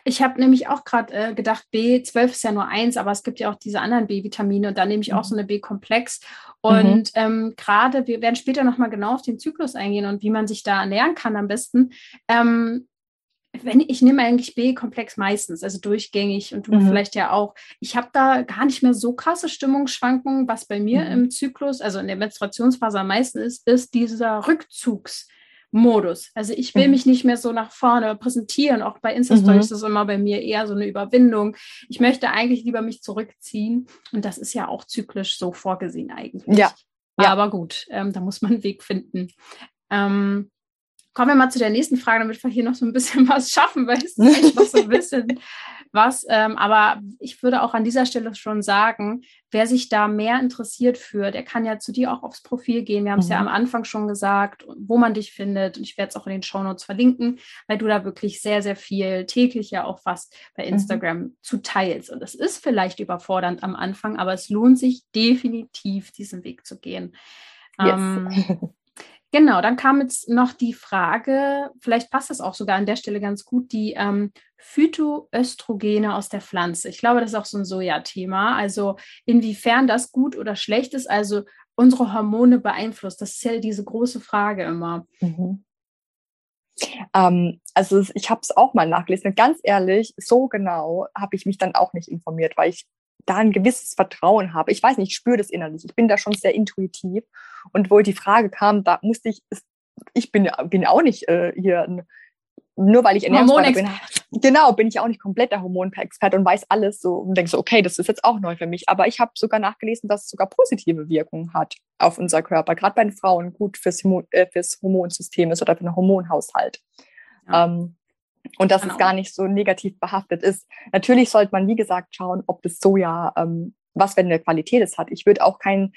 Ich habe nämlich auch gerade äh, gedacht, B12 ist ja nur eins, aber es gibt ja auch diese anderen B-Vitamine und da nehme ich auch so mhm. eine B-Komplex. Und mhm. ähm, gerade, wir werden später nochmal genau auf den Zyklus eingehen und wie man sich da ernähren kann am besten. Ähm, wenn ich nehme eigentlich B-Komplex meistens, also durchgängig und du mhm. vielleicht ja auch. Ich habe da gar nicht mehr so krasse Stimmungsschwankungen, was bei mir mhm. im Zyklus, also in der Menstruationsphase am meisten ist, ist dieser Rückzugs- Modus. Also ich will mhm. mich nicht mehr so nach vorne präsentieren. Auch bei Insta-Stories mhm. ist es immer bei mir eher so eine Überwindung. Ich möchte eigentlich lieber mich zurückziehen. Und das ist ja auch zyklisch so vorgesehen eigentlich. Ja. ja. Aber gut, ähm, da muss man einen Weg finden. Ähm, kommen wir mal zu der nächsten Frage, damit wir hier noch so ein bisschen was schaffen, weil es ist noch so ein bisschen was. Ähm, aber ich würde auch an dieser Stelle schon sagen, wer sich da mehr interessiert für, der kann ja zu dir auch aufs Profil gehen. Wir haben es mhm. ja am Anfang schon gesagt, wo man dich findet. Und ich werde es auch in den Shownotes verlinken, weil du da wirklich sehr, sehr viel täglich ja auch was bei mhm. Instagram mhm. zu teilst. Und es ist vielleicht überfordernd am Anfang, aber es lohnt sich definitiv, diesen Weg zu gehen. Yes. Ähm, Genau, dann kam jetzt noch die Frage, vielleicht passt das auch sogar an der Stelle ganz gut, die ähm, Phytoöstrogene aus der Pflanze. Ich glaube, das ist auch so ein Soja-Thema. Also inwiefern das gut oder schlecht ist, also unsere Hormone beeinflusst. Das ist ja diese große Frage immer. Mhm. Ähm, also ich habe es auch mal nachgelesen. Ganz ehrlich, so genau habe ich mich dann auch nicht informiert, weil ich da ein gewisses Vertrauen habe. Ich weiß nicht, ich spüre das innerlich. Ich bin da schon sehr intuitiv. Und wo die Frage kam, da musste ich, ich bin, bin auch nicht äh, hier, nur weil ich Ernährungsberater bin, genau, bin ich auch nicht komplett der Hormonexperte und weiß alles so und denke so, okay, das ist jetzt auch neu für mich. Aber ich habe sogar nachgelesen, dass es sogar positive Wirkungen hat auf unser Körper, gerade bei den Frauen gut fürs, äh, fürs Hormonsystem ist oder für den Hormonhaushalt. Ja. Ähm, und dass genau. es gar nicht so negativ behaftet ist. Natürlich sollte man, wie gesagt, schauen, ob das Soja, ähm, was für eine Qualität es hat. Ich würde auch kein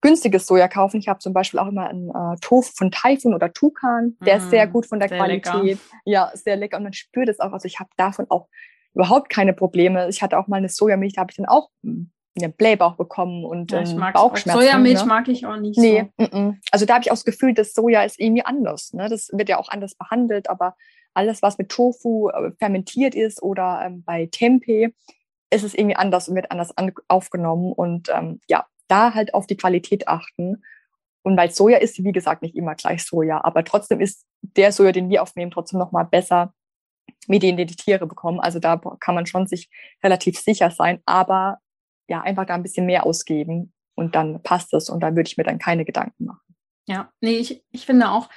günstiges Soja kaufen. Ich habe zum Beispiel auch immer einen äh, Tofu von Taifun oder Tukan. Der mm, ist sehr mm, gut von der Qualität. Lecker. Ja, sehr lecker. Und man spürt es auch. Also ich habe davon auch überhaupt keine Probleme. Ich hatte auch mal eine Sojamilch, da habe ich dann auch hm, einen Blähbauch bekommen und ja, ich ähm, Bauchschmerzen. Sojamilch ne? mag ich auch nicht. Nee, so. m -m. also da habe ich auch das Gefühl, dass Soja ist irgendwie anders. Ne? Das wird ja auch anders behandelt, aber alles, was mit Tofu äh, fermentiert ist oder ähm, bei Tempeh, ist es irgendwie anders und wird anders an, aufgenommen. Und ähm, ja, da halt auf die Qualität achten. Und weil Soja ist, wie gesagt, nicht immer gleich Soja, aber trotzdem ist der Soja, den wir aufnehmen, trotzdem nochmal besser mit denen, die die Tiere bekommen. Also da kann man schon sich relativ sicher sein, aber ja, einfach da ein bisschen mehr ausgeben und dann passt es und da würde ich mir dann keine Gedanken machen. Ja, nee, ich, ich finde auch,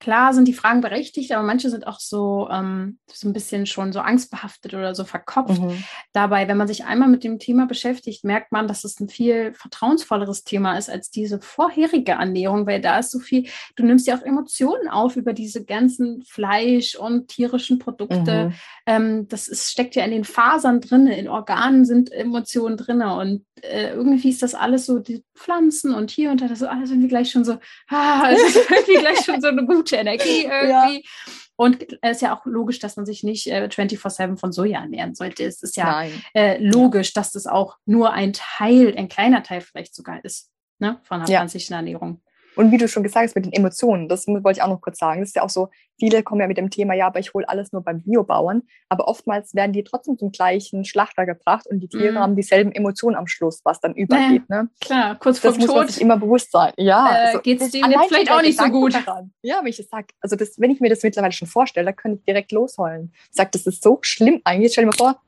Klar sind die Fragen berechtigt, aber manche sind auch so, ähm, so ein bisschen schon so angstbehaftet oder so verkopft. Mhm. Dabei, wenn man sich einmal mit dem Thema beschäftigt, merkt man, dass es ein viel vertrauensvolleres Thema ist als diese vorherige Ernährung, weil da ist so viel, du nimmst ja auch Emotionen auf über diese ganzen Fleisch- und tierischen Produkte. Mhm. Ähm, das ist, steckt ja in den Fasern drin, in Organen sind Emotionen drin und äh, irgendwie ist das alles so, die Pflanzen und hier und da, das ist alles irgendwie gleich schon so, ah, es ist irgendwie gleich schon so eine gute Energie irgendwie. Ja. Und es ist ja auch logisch, dass man sich nicht äh, 24-7 von Soja ernähren sollte. Es ist ja äh, logisch, dass das auch nur ein Teil, ein kleiner Teil vielleicht sogar ist, ne, von einer ja. pflanzlichen Ernährung. Und wie du schon gesagt hast mit den Emotionen, das wollte ich auch noch kurz sagen. Das ist ja auch so, viele kommen ja mit dem Thema, ja, aber ich hole alles nur beim Biobauern. Aber oftmals werden die trotzdem zum gleichen Schlachter gebracht und die Tiere mm. haben dieselben Emotionen am Schluss, was dann übergeht. Ne? Klar, kurz vor Tod. Das muss man sich immer bewusst sein. Ja, äh, also, geht es denen jetzt vielleicht auch nicht so gut. Daran. Ja, wie ich das sage, also das, wenn ich mir das mittlerweile schon vorstelle, dann kann ich direkt losheulen. Ich sage, das ist so schlimm eigentlich. Stell dir mal vor,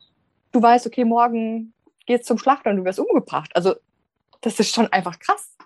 du weißt, okay, morgen geht's zum Schlachter und du wirst umgebracht. Also das ist schon einfach krass.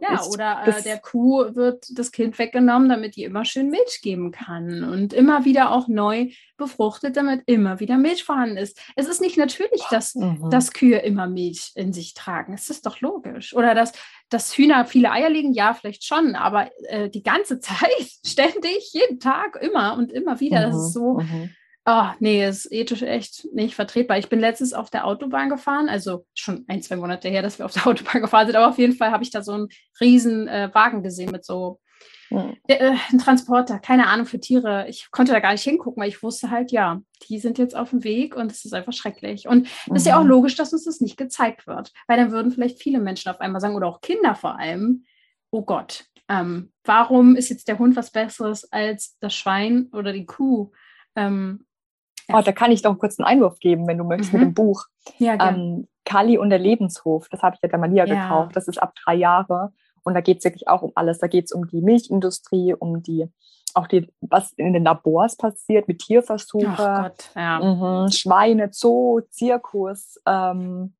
Ja, oder äh, der Kuh wird das Kind weggenommen, damit die immer schön Milch geben kann und immer wieder auch neu befruchtet, damit immer wieder Milch vorhanden ist. Es ist nicht natürlich, dass, mhm. dass Kühe immer Milch in sich tragen. Es ist doch logisch. Oder dass, dass Hühner viele Eier legen, ja, vielleicht schon, aber äh, die ganze Zeit, ständig, jeden Tag, immer und immer wieder. Mhm. Das ist so. Mhm Oh, nee, ist ethisch echt nicht vertretbar. Ich bin letztens auf der Autobahn gefahren, also schon ein, zwei Monate her, dass wir auf der Autobahn gefahren sind, aber auf jeden Fall habe ich da so einen riesen äh, Wagen gesehen mit so hm. äh, ein Transporter, keine Ahnung für Tiere. Ich konnte da gar nicht hingucken, weil ich wusste halt, ja, die sind jetzt auf dem Weg und es ist einfach schrecklich. Und es mhm. ist ja auch mhm. logisch, dass uns das nicht gezeigt wird, weil dann würden vielleicht viele Menschen auf einmal sagen, oder auch Kinder vor allem, oh Gott, Ähm, warum ist jetzt der Hund was Besseres als das Schwein oder die Kuh? Ähm, ja. oh, da kann ich doch kurz einen Einwurf geben, wenn du möchtest, mhm. mit dem Buch. Ja, ähm, Kali und der Lebenshof, das habe ich ja der Malia ja. gekauft. Das ist ab drei Jahre. Und da geht es wirklich auch um alles. Da geht es um die Milchindustrie, um die, auch die, was in den Labors passiert mit Tierversuchen, ja. mhm, Schweine, Zoo, Zirkus. Ähm,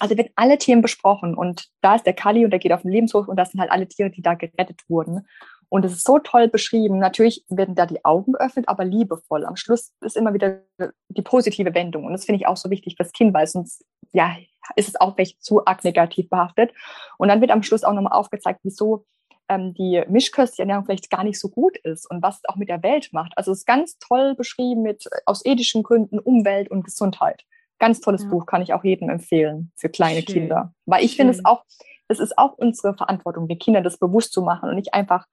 also wird alle Themen besprochen und da ist der Kali und der geht auf den Lebenshof und das sind halt alle Tiere, die da gerettet wurden. Und es ist so toll beschrieben. Natürlich werden da die Augen geöffnet, aber liebevoll. Am Schluss ist immer wieder die positive Wendung. Und das finde ich auch so wichtig fürs Kind, weil sonst, ja, ist es auch vielleicht zu arg negativ behaftet. Und dann wird am Schluss auch nochmal aufgezeigt, wieso ähm, die mischköstliche Ernährung vielleicht gar nicht so gut ist und was es auch mit der Welt macht. Also es ist ganz toll beschrieben mit aus ethischen Gründen Umwelt und Gesundheit. Ganz tolles ja. Buch, kann ich auch jedem empfehlen für kleine Schön. Kinder. Weil ich finde es auch, es ist auch unsere Verantwortung, den Kindern das bewusst zu machen und nicht einfach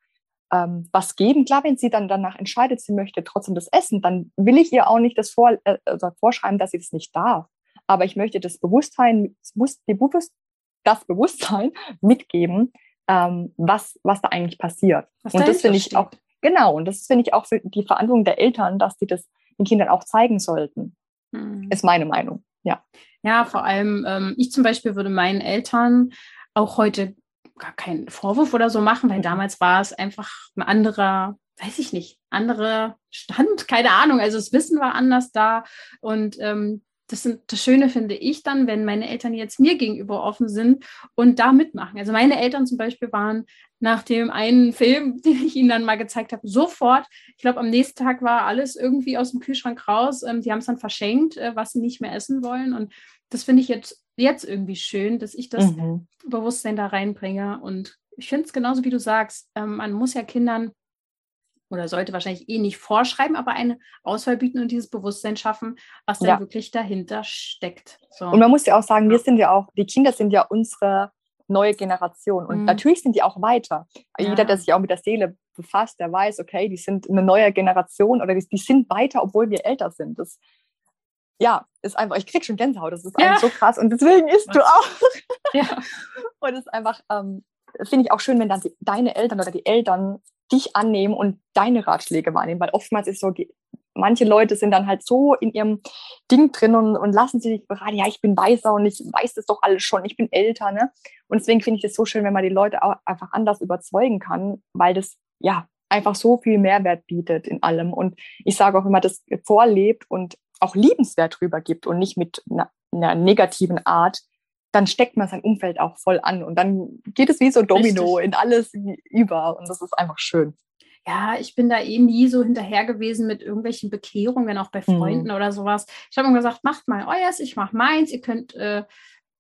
ähm, was geben. Klar, wenn sie dann danach entscheidet, sie möchte trotzdem das essen, dann will ich ihr auch nicht das vor, äh, also vorschreiben, dass sie das nicht darf. Aber ich möchte das Bewusstsein, das Bewusstsein mitgeben, ähm, was, was da eigentlich passiert. Was und das finde ich auch, genau, und das finde ich auch für die Verantwortung der Eltern, dass die das den Kindern auch zeigen sollten. Hm. Ist meine Meinung, ja. Ja, vor allem, ähm, ich zum Beispiel würde meinen Eltern auch heute gar keinen Vorwurf oder so machen, weil mhm. damals war es einfach ein anderer, weiß ich nicht, anderer Stand, keine Ahnung. Also das Wissen war anders da und ähm, das, sind, das Schöne finde ich dann, wenn meine Eltern jetzt mir gegenüber offen sind und da mitmachen. Also meine Eltern zum Beispiel waren nach dem einen Film, den ich ihnen dann mal gezeigt habe, sofort, ich glaube, am nächsten Tag war alles irgendwie aus dem Kühlschrank raus. Ähm, die haben es dann verschenkt, äh, was sie nicht mehr essen wollen. Und das finde ich jetzt, jetzt irgendwie schön, dass ich das mhm. Bewusstsein da reinbringe. Und ich finde es genauso, wie du sagst, ähm, man muss ja Kindern oder sollte wahrscheinlich eh nicht vorschreiben, aber eine Auswahl bieten und dieses Bewusstsein schaffen, was ja. wirklich dahinter steckt. So. Und man muss ja auch sagen, wir sind ja auch, die Kinder sind ja unsere neue Generation. Und mhm. natürlich sind die auch weiter. Ja. Jeder, der sich auch mit der Seele befasst, der weiß, okay, die sind eine neue Generation oder die, die sind weiter, obwohl wir älter sind. Das, ja, ist einfach, ich krieg schon Gänsehaut, das ist ja. einfach so krass und deswegen isst du auch. Ja. und es ist einfach, ähm, finde ich auch schön, wenn dann die, deine Eltern oder die Eltern dich annehmen und deine Ratschläge wahrnehmen, weil oftmals ist so, die, manche Leute sind dann halt so in ihrem Ding drin und, und lassen sich beraten, ja, ich bin weiser und ich weiß das doch alles schon, ich bin älter, ne? Und deswegen finde ich es so schön, wenn man die Leute auch einfach anders überzeugen kann, weil das, ja, einfach so viel Mehrwert bietet in allem. Und ich sage auch, wenn man das vorlebt und auch liebenswert rübergibt und nicht mit einer, einer negativen Art, dann steckt man sein Umfeld auch voll an und dann geht es wie so Domino Richtig. in alles über und das ist einfach schön. Ja, ich bin da eh nie so hinterher gewesen mit irgendwelchen Bekehrungen, auch bei mhm. Freunden mhm. oder sowas. Ich habe immer gesagt, macht mal euers, ich mache meins, ihr könnt, äh,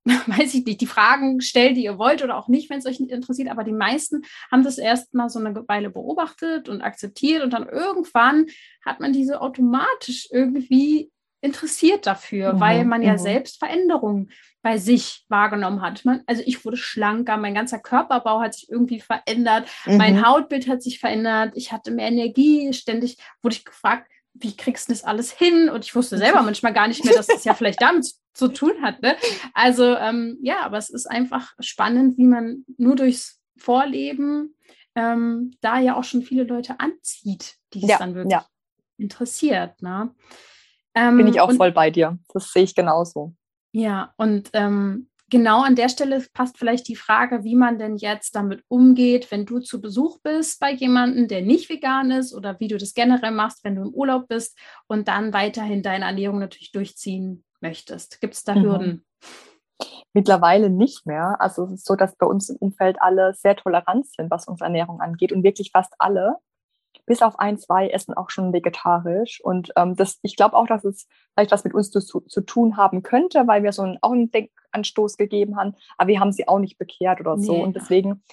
weiß ich nicht, die Fragen stellen, die ihr wollt oder auch nicht, wenn es euch nicht interessiert. Aber die meisten haben das erst mal so eine Weile beobachtet und akzeptiert und dann irgendwann hat man diese automatisch irgendwie interessiert dafür, mhm, weil man ja mhm. selbst Veränderungen bei sich wahrgenommen hat. Man, also ich wurde schlanker, mein ganzer Körperbau hat sich irgendwie verändert, mhm. mein Hautbild hat sich verändert, ich hatte mehr Energie, ständig wurde ich gefragt, wie kriegst du das alles hin? Und ich wusste selber manchmal gar nicht mehr, dass das ja vielleicht damit zu tun hat. Ne? Also ähm, ja, aber es ist einfach spannend, wie man nur durchs Vorleben ähm, da ja auch schon viele Leute anzieht, die es ja, dann wirklich ja. interessiert. Ne? Ähm, Bin ich auch und, voll bei dir. Das sehe ich genauso. Ja, und ähm, genau an der Stelle passt vielleicht die Frage, wie man denn jetzt damit umgeht, wenn du zu Besuch bist bei jemandem, der nicht vegan ist oder wie du das generell machst, wenn du im Urlaub bist und dann weiterhin deine Ernährung natürlich durchziehen möchtest. Gibt es da mhm. Hürden? Mittlerweile nicht mehr. Also es ist so, dass bei uns im Umfeld alle sehr tolerant sind, was unsere Ernährung angeht und wirklich fast alle bis auf ein, zwei essen auch schon vegetarisch. Und ähm, das, ich glaube auch, dass es vielleicht was mit uns zu, zu tun haben könnte, weil wir so einen, auch einen Denkanstoß gegeben haben, aber wir haben sie auch nicht bekehrt oder so. Nee. Und deswegen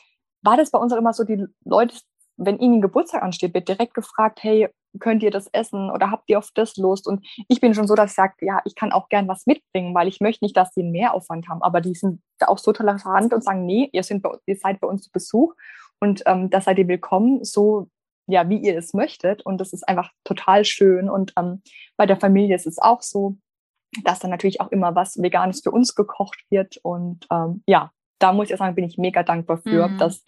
war das bei uns auch immer so, die Leute, wenn ihnen Geburtstag ansteht, wird direkt gefragt, hey, könnt ihr das essen oder habt ihr auf das Lust? Und ich bin schon so, dass ich sage, ja, ich kann auch gern was mitbringen, weil ich möchte nicht, dass sie einen Mehraufwand haben. Aber die sind auch so tolerant und sagen, nee, ihr, sind bei, ihr seid bei uns zu Besuch und ähm, da seid ihr willkommen. So ja, wie ihr es möchtet. Und das ist einfach total schön. Und ähm, bei der Familie ist es auch so, dass dann natürlich auch immer was Veganes für uns gekocht wird. Und ähm, ja, da muss ich sagen, bin ich mega dankbar für, mhm. dass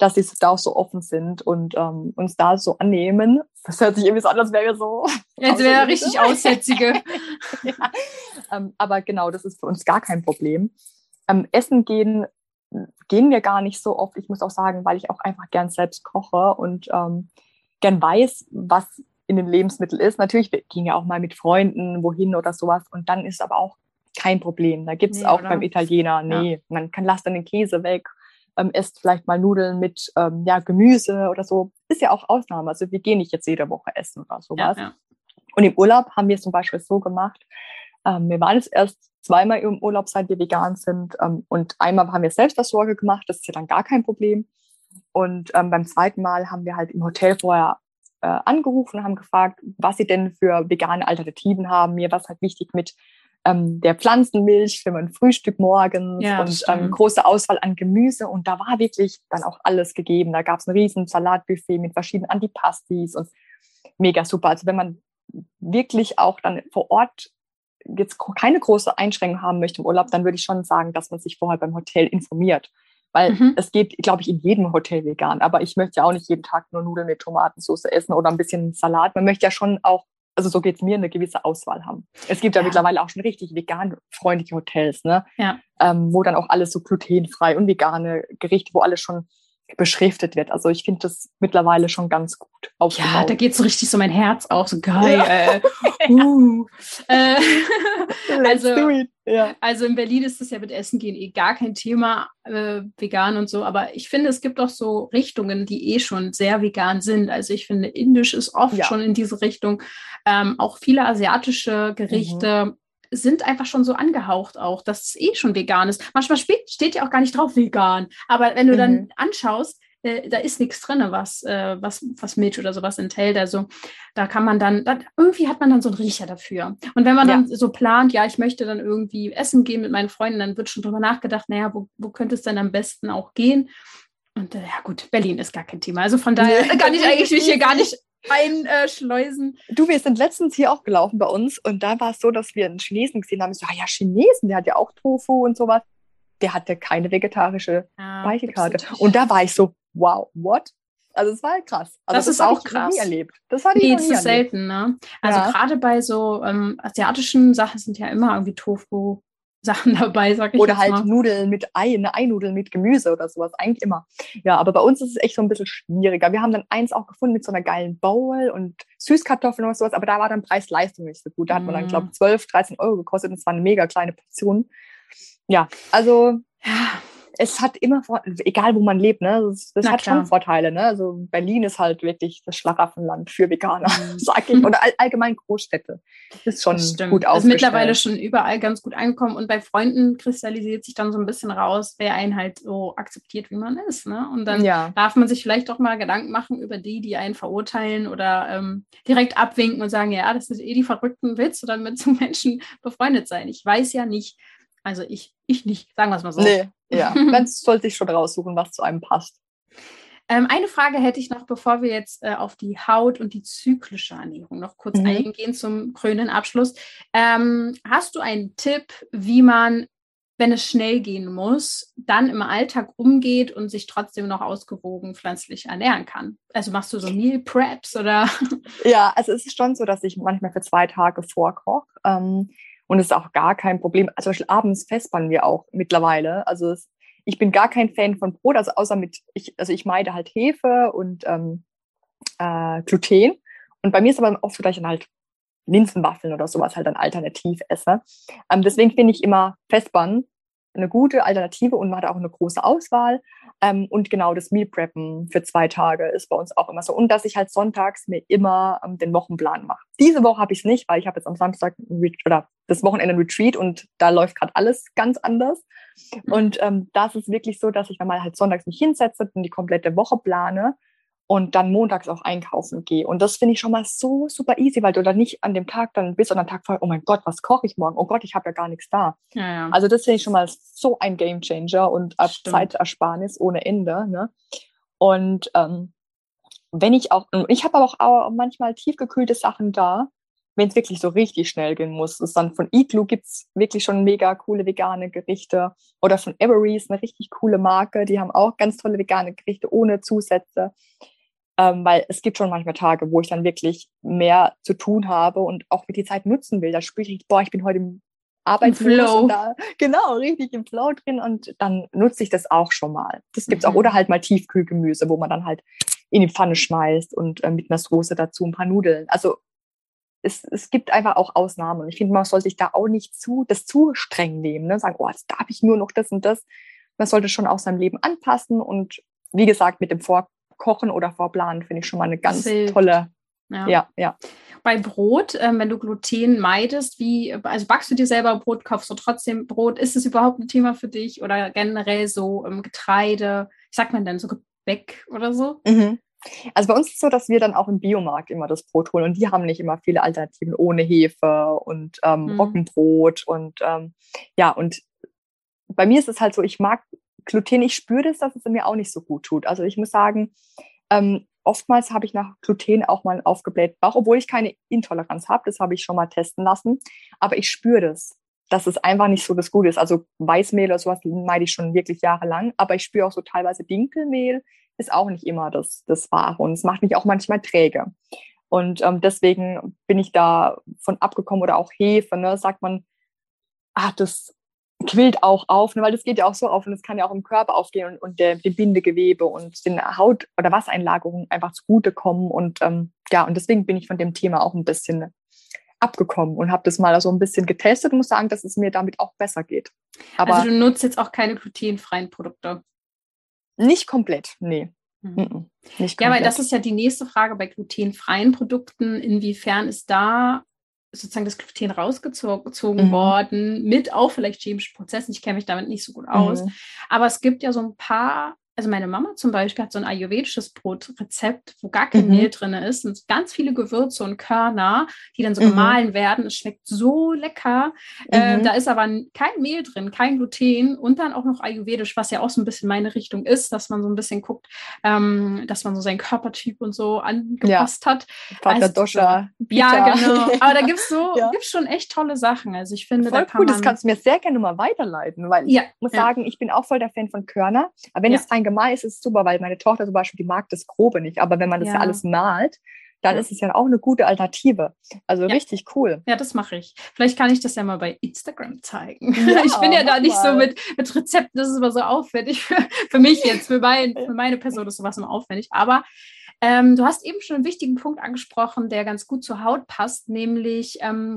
dass sie da auch so offen sind und ähm, uns da so annehmen. Das hört sich irgendwie so an, als wäre wir so. Jetzt wäre richtig Aussätzige. ja. ähm, aber genau, das ist für uns gar kein Problem. Ähm, Essen gehen gehen wir gar nicht so oft. Ich muss auch sagen, weil ich auch einfach gern selbst koche und ähm, gern weiß, was in den Lebensmitteln ist. Natürlich gehen ja auch mal mit Freunden wohin oder sowas und dann ist aber auch kein Problem. Da gibt es nee, auch oder? beim Italiener, nee, ja. man kann lasst dann den Käse weg, ähm, esst vielleicht mal Nudeln mit ähm, ja, Gemüse oder so. Ist ja auch Ausnahme. Also wir gehen nicht jetzt jede Woche essen oder sowas. Ja, ja. Und im Urlaub haben wir es zum Beispiel so gemacht. Ähm, wir waren jetzt erst zweimal im Urlaub, seit wir vegan sind. Ähm, und einmal haben wir selbst das Sorge gemacht. Das ist ja dann gar kein Problem. Und ähm, beim zweiten Mal haben wir halt im Hotel vorher äh, angerufen und haben gefragt, was sie denn für vegane Alternativen haben. Mir war es halt wichtig mit ähm, der Pflanzenmilch für mein Frühstück morgens ja, und ähm, große Auswahl an Gemüse. Und da war wirklich dann auch alles gegeben. Da gab es ein riesen Salatbuffet mit verschiedenen Antipastis und mega super. Also wenn man wirklich auch dann vor Ort jetzt keine große Einschränkung haben möchte im Urlaub, dann würde ich schon sagen, dass man sich vorher beim Hotel informiert. Weil mhm. es geht, glaube ich, in jedem Hotel vegan. Aber ich möchte ja auch nicht jeden Tag nur Nudeln mit Tomatensauce essen oder ein bisschen Salat. Man möchte ja schon auch, also so geht es mir, eine gewisse Auswahl haben. Es gibt ja, ja mittlerweile auch schon richtig vegan freundliche Hotels, ne? Ja. Ähm, wo dann auch alles so glutenfrei und vegane Gerichte, wo alles schon beschriftet wird. Also ich finde das mittlerweile schon ganz gut aufgebaut. Ja, da geht so richtig so mein Herz auch so geil. Ja. uh. äh, also, ja. also in Berlin ist das ja mit Essen gehen eh gar kein Thema, äh, vegan und so. Aber ich finde, es gibt auch so Richtungen, die eh schon sehr vegan sind. Also ich finde, Indisch ist oft ja. schon in diese Richtung. Ähm, auch viele asiatische Gerichte. Mhm sind einfach schon so angehaucht auch, dass es eh schon vegan ist. Manchmal steht, ja auch gar nicht drauf vegan, aber wenn du mhm. dann anschaust, äh, da ist nichts drin, was, äh, was, was Milch oder sowas enthält. Also da kann man dann, da, irgendwie hat man dann so einen Riecher dafür. Und wenn man ja. dann so plant, ja, ich möchte dann irgendwie essen gehen mit meinen Freunden, dann wird schon drüber nachgedacht, naja, wo, wo könnte es denn am besten auch gehen? Und äh, ja gut, Berlin ist gar kein Thema. Also von daher kann ich eigentlich mich hier gar nicht einschleusen. du, wir sind letztens hier auch gelaufen bei uns und da war es so, dass wir einen Chinesen gesehen haben. Ich so, ah ja, Chinesen, der hat ja auch Tofu und sowas. Der hatte keine vegetarische ah, Speichekarte. Und da war ich so, wow, what? Also es war halt krass. Also das, das ist auch krass. Nie erlebt. Das hatte nee, ich nie ist selten, ne? Also ja. gerade bei so ähm, asiatischen Sachen sind ja immer irgendwie Tofu Sachen dabei, sag ich Oder halt mal. Nudeln mit Ei, eine Einudeln mit Gemüse oder sowas, eigentlich immer. Ja, aber bei uns ist es echt so ein bisschen schwieriger. Wir haben dann eins auch gefunden mit so einer geilen Bowl und Süßkartoffeln oder sowas, aber da war dann Preis-Leistung nicht so gut. Da hat man dann, glaube ich, 12, 13 Euro gekostet und es war eine mega kleine Portion. Ja, also ja, es hat immer, egal wo man lebt, ne, das, das hat klar. schon Vorteile. Ne? Also Berlin ist halt wirklich das Schlaraffenland für Veganer, mhm. sag ich. Oder all, allgemein Großstädte. Ist schon gut aufgestellt. Ist mittlerweile schon überall ganz gut angekommen und bei Freunden kristallisiert sich dann so ein bisschen raus, wer einen halt so akzeptiert, wie man ist. Ne? Und dann ja. darf man sich vielleicht doch mal Gedanken machen über die, die einen verurteilen oder ähm, direkt abwinken und sagen, ja, das sind eh die Verrückten, willst du dann mit so Menschen befreundet sein? Ich weiß ja nicht, also ich, ich nicht, sagen wir es mal so. Nee, ja. Man sollte sich schon raussuchen, was zu einem passt. Ähm, eine Frage hätte ich noch, bevor wir jetzt äh, auf die Haut und die zyklische Ernährung noch kurz mhm. eingehen zum krönenden Abschluss. Ähm, hast du einen Tipp, wie man, wenn es schnell gehen muss, dann im Alltag umgeht und sich trotzdem noch ausgewogen pflanzlich ernähren kann? Also machst du so Meal Preps oder? Ja, also es ist schon so, dass ich manchmal für zwei Tage vorkoche. Ähm, und es ist auch gar kein Problem. Also zum Beispiel abends festbannen wir auch mittlerweile. Also es, ich bin gar kein Fan von Brot, also außer mit, ich, also ich meide halt Hefe und ähm, äh, Gluten. Und bei mir ist aber oft so, dass ich dann halt Linsenwaffeln oder sowas halt dann alternativ esse. Ähm, deswegen finde ich immer Festbannen eine gute Alternative und man hat auch eine große Auswahl. Ähm, und genau das Meal Preppen für zwei Tage ist bei uns auch immer so. Und dass ich halt sonntags mir immer ähm, den Wochenplan mache. Diese Woche habe ich es nicht, weil ich habe jetzt am Samstag oder das Wochenende ein Retreat und da läuft gerade alles ganz anders. Mhm. Und ähm, das ist wirklich so, dass ich dann mal halt sonntags mich hinsetze und die komplette Woche plane und dann montags auch einkaufen gehe. Und das finde ich schon mal so super easy, weil du dann nicht an dem Tag dann bist und am Tag vorher, oh mein Gott, was koche ich morgen? Oh Gott, ich habe ja gar nichts da. Ja, ja. Also das finde ich schon mal so ein Game Changer und Zeitersparnis ohne Ende. Ne? Und ähm, wenn ich auch, ich habe aber auch, manchmal tiefgekühlte Sachen da, wenn es wirklich so richtig schnell gehen muss, ist dann von Igloo gibt es wirklich schon mega coole vegane Gerichte. Oder von Evereast, eine richtig coole Marke. Die haben auch ganz tolle vegane Gerichte ohne Zusätze. Ähm, weil es gibt schon manchmal Tage, wo ich dann wirklich mehr zu tun habe und auch mit die Zeit nutzen will. Da spüre ich, boah, ich bin heute im Arbeitsflow. Da, genau, richtig im Flow drin und dann nutze ich das auch schon mal. Das gibt's mhm. auch. Oder halt mal Tiefkühlgemüse, wo man dann halt in die Pfanne schmeißt und äh, mit einer Soße dazu ein paar Nudeln. Also es, es gibt einfach auch Ausnahmen. Ich finde, man soll sich da auch nicht zu, das zu streng nehmen. Ne? Sagen, oh, jetzt darf ich nur noch das und das. Man sollte schon auch sein Leben anpassen. Und wie gesagt, mit dem Vorkochen oder Vorplanen finde ich schon mal eine ganz tolle. Ja. ja, ja. Bei Brot, äh, wenn du Gluten meidest, wie, also backst du dir selber Brot, kaufst du trotzdem Brot? Ist es überhaupt ein Thema für dich oder generell so ähm, Getreide? Wie sagt man denn, so Gebäck oder so? Mhm. Also bei uns ist es so, dass wir dann auch im Biomarkt immer das Brot holen und die haben nicht immer viele Alternativen ohne Hefe und ähm, mhm. Roggenbrot und ähm, ja, und bei mir ist es halt so, ich mag Gluten, ich spüre das, dass es mir auch nicht so gut tut. Also ich muss sagen, ähm, oftmals habe ich nach Gluten auch mal einen aufgeblähten Bauch, obwohl ich keine Intoleranz habe, das habe ich schon mal testen lassen, aber ich spüre das, dass es einfach nicht so das Gute ist. Also Weißmehl oder sowas meide ich schon wirklich jahrelang, aber ich spüre auch so teilweise Dinkelmehl, ist auch nicht immer das, das Wahre und es macht mich auch manchmal träge. Und ähm, deswegen bin ich da von abgekommen oder auch Hefe, ne, sagt man, ah, das quillt auch auf, ne, weil das geht ja auch so auf und es kann ja auch im Körper aufgehen und, und der, dem Bindegewebe und den Haut- oder Wassereinlagerungen einfach zugutekommen. Und ähm, ja, und deswegen bin ich von dem Thema auch ein bisschen abgekommen und habe das mal so ein bisschen getestet und muss sagen, dass es mir damit auch besser geht. Aber also du nutzt jetzt auch keine glutenfreien Produkte? Nicht komplett, nee. Mhm. Nicht ja, weil das ist ja die nächste Frage bei glutenfreien Produkten. Inwiefern ist da sozusagen das Gluten rausgezogen mhm. worden, mit auch vielleicht chemischen Prozessen. Ich kenne mich damit nicht so gut aus. Mhm. Aber es gibt ja so ein paar also meine Mama zum Beispiel hat so ein ayurvedisches Brotrezept, wo gar kein mhm. Mehl drin ist und ganz viele Gewürze und Körner, die dann so mhm. gemahlen werden. Es schmeckt so lecker. Äh, mhm. Äh, da ist aber kein Mehl drin, kein Gluten und dann auch noch ayurvedisch, was ja auch so ein bisschen meine Richtung ist, dass man so ein bisschen guckt, ähm, dass man so seinen Körpertyp und so angepasst ja. hat. Vater also, Dosha. Ja, genau. Aber da gibt es so, ja. gibt's schon echt tolle Sachen. Also ich finde, voll da kann cool, das kannst du mir sehr gerne mal weiterleiten, weil ja. ich muss sagen, ich bin auch voll der Fan von Körner. Aber wenn es rein gemahlen ist, ist es super, weil meine Tochter zum Beispiel, die mag das Grobe nicht. Aber wenn man das ja, ja alles malt, dann ist es ja auch eine gute Alternative. Also ja. richtig cool. Ja, das mache ich. Vielleicht kann ich das ja mal bei Instagram zeigen. Ja, ich bin ja da nicht mal. so mit, mit Rezepten, das ist immer so aufwendig für, für mich jetzt, für, mein, für meine Person ist sowas immer aufwendig. Aber ähm, du hast eben schon einen wichtigen Punkt angesprochen, der ganz gut zur Haut passt, nämlich ähm,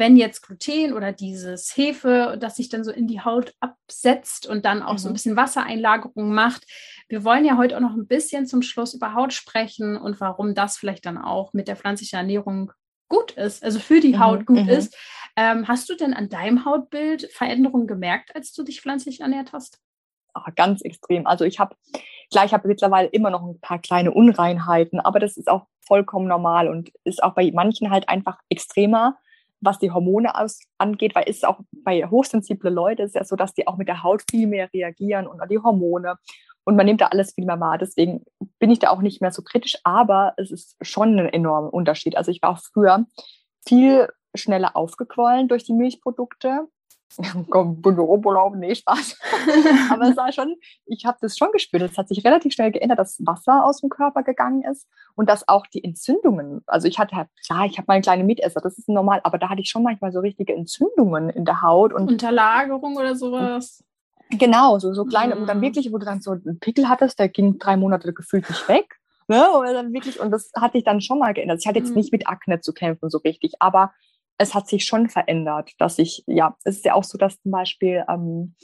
wenn jetzt Gluten oder dieses Hefe, das sich dann so in die Haut absetzt und dann auch mhm. so ein mhm. bisschen Wassereinlagerung macht. Wir wollen ja heute auch noch ein bisschen zum Schluss über Haut sprechen und warum das vielleicht dann auch mit der pflanzlichen Ernährung gut ist, also für die mhm. Haut gut mhm. ist. Ähm, hast du denn an deinem Hautbild Veränderungen gemerkt, als du dich pflanzlich ernährt hast? Ach, ganz extrem. Also ich habe, klar, ich habe mittlerweile immer noch ein paar kleine Unreinheiten, aber das ist auch vollkommen normal und ist auch bei manchen halt einfach extremer was die Hormone aus, angeht, weil es auch bei hochsensible Leute ist ja so, dass die auch mit der Haut viel mehr reagieren und die Hormone. Und man nimmt da alles viel mehr wahr. Deswegen bin ich da auch nicht mehr so kritisch, aber es ist schon ein enormer Unterschied. Also ich war auch früher viel schneller aufgequollen durch die Milchprodukte Bürourlaub, nee, Spaß. Aber es war schon, ich habe das schon gespürt. Es hat sich relativ schnell geändert, dass Wasser aus dem Körper gegangen ist und dass auch die Entzündungen, also ich hatte, klar, ich habe mal eine kleine Mitesser, das ist normal, aber da hatte ich schon manchmal so richtige Entzündungen in der Haut. Und Unterlagerung oder sowas. Genau, so, so kleine, mhm. und dann wirklich, wo du dann so einen Pickel hattest, der ging drei Monate gefühlt nicht weg. Ne? Und dann wirklich, und das hatte ich dann schon mal geändert. Ich hatte jetzt mhm. nicht mit Akne zu kämpfen, so richtig, aber es hat sich schon verändert, dass ich, ja, es ist ja auch so, dass zum Beispiel ähm,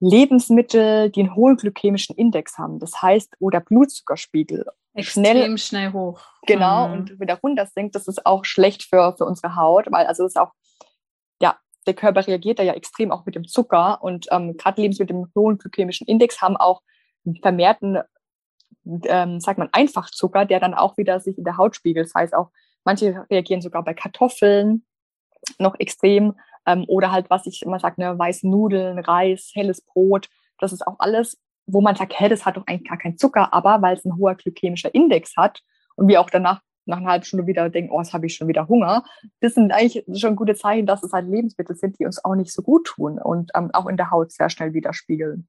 Lebensmittel, die einen hohen glykämischen Index haben, das heißt, wo der Blutzuckerspiegel extrem schnell, schnell hoch. Genau, mhm. und wieder runter sinkt, das ist auch schlecht für, für unsere Haut, weil also es ist auch, ja, der Körper reagiert da ja extrem auch mit dem Zucker und ähm, gerade Lebensmittel mit dem hohen glykämischen Index haben auch vermehrten, ähm, sagt man, Einfachzucker, der dann auch wieder sich in der Haut spiegelt. Das heißt auch, Manche reagieren sogar bei Kartoffeln noch extrem. Ähm, oder halt, was ich immer sage, ne, weiße Nudeln, Reis, helles Brot. Das ist auch alles, wo man sagt, hey, das hat doch eigentlich gar keinen Zucker, aber weil es ein hoher glykämischer Index hat und wir auch danach nach einer halben Stunde wieder denken, oh, jetzt habe ich schon wieder Hunger. Das sind eigentlich schon gute Zeichen, dass es halt Lebensmittel sind, die uns auch nicht so gut tun und ähm, auch in der Haut sehr schnell widerspiegeln.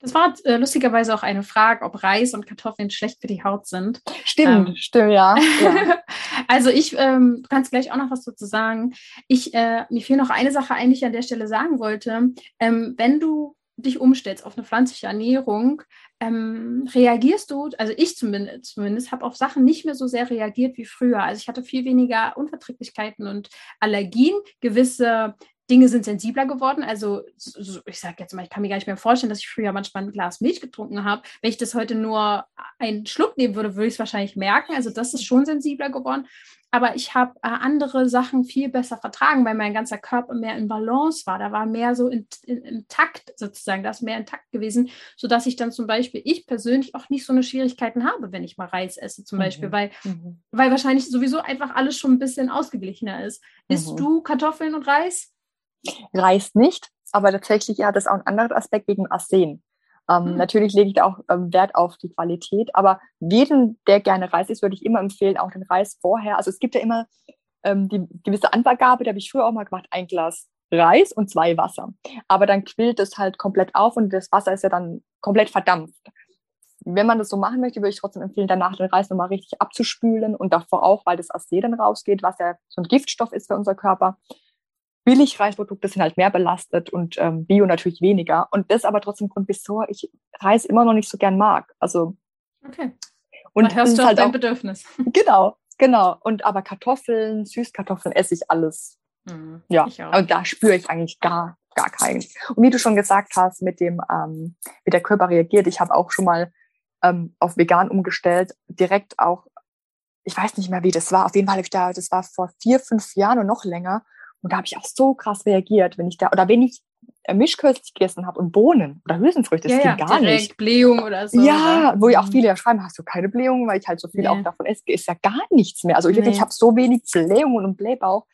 Das war äh, lustigerweise auch eine Frage, ob Reis und Kartoffeln schlecht für die Haut sind. Stimmt, ähm, stimmt, ja. ja. also ich, ähm, du kannst gleich auch noch was dazu sagen. Ich, äh, mir fiel noch eine Sache ein, die ich an der Stelle sagen wollte. Ähm, wenn du dich umstellst auf eine pflanzliche Ernährung, ähm, reagierst du, also ich zumindest, zumindest habe auf Sachen nicht mehr so sehr reagiert wie früher. Also ich hatte viel weniger Unverträglichkeiten und Allergien. Gewisse Dinge sind sensibler geworden. Also so, ich sage jetzt mal, ich kann mir gar nicht mehr vorstellen, dass ich früher manchmal ein Glas Milch getrunken habe. Wenn ich das heute nur einen Schluck nehmen würde, würde ich es wahrscheinlich merken. Also das ist schon sensibler geworden. Aber ich habe äh, andere Sachen viel besser vertragen, weil mein ganzer Körper mehr in Balance war. Da war mehr so in, in, im Takt sozusagen, das ist mehr intakt gewesen, sodass ich dann zum Beispiel, ich persönlich auch nicht so eine Schwierigkeiten habe, wenn ich mal Reis esse zum mhm. Beispiel, weil, mhm. weil wahrscheinlich sowieso einfach alles schon ein bisschen ausgeglichener ist. Mhm. Isst du Kartoffeln und Reis? Reis nicht, aber tatsächlich hat das auch einen anderen Aspekt wegen Arsen. Ähm, mhm. Natürlich lege ich da auch ähm, Wert auf die Qualität, aber jeden, der gerne Reis isst, würde ich immer empfehlen, auch den Reis vorher. Also es gibt ja immer ähm, die gewisse Angabe, da habe ich früher auch mal gemacht, ein Glas Reis und zwei Wasser. Aber dann quillt es halt komplett auf und das Wasser ist ja dann komplett verdampft. Wenn man das so machen möchte, würde ich trotzdem empfehlen, danach den Reis nochmal richtig abzuspülen und davor auch, weil das Arsen dann rausgeht, was ja so ein Giftstoff ist für unser Körper. Billig-Reisprodukte sind halt mehr belastet und ähm, Bio natürlich weniger. Und das aber trotzdem Grund, wieso ich Reis immer noch nicht so gern mag. Also okay. Und hörst du halt dein auch, Bedürfnis. Genau, genau. Und aber Kartoffeln, Süßkartoffeln esse ich alles. Mhm, ja, ich und da spüre ich eigentlich gar, gar keinen. Und wie du schon gesagt hast, mit dem, ähm, wie der Körper reagiert, ich habe auch schon mal ähm, auf vegan umgestellt, direkt auch, ich weiß nicht mehr, wie das war. Auf jeden Fall, ich da, das war vor vier, fünf Jahren und noch länger. Und da habe ich auch so krass reagiert, wenn ich da, oder wenn ich äh, Mischköstlich gegessen habe und Bohnen oder Hülsenfrüchte, das ja, ging ja, gar nicht. Blähung oder so. Ja, oder? wo ja auch mhm. viele ja schreiben, hast du keine Blähung, weil ich halt so viel nee. auch davon esse, ist ja gar nichts mehr. Also ich, nee. ich habe so wenig Blähungen und Blähbauch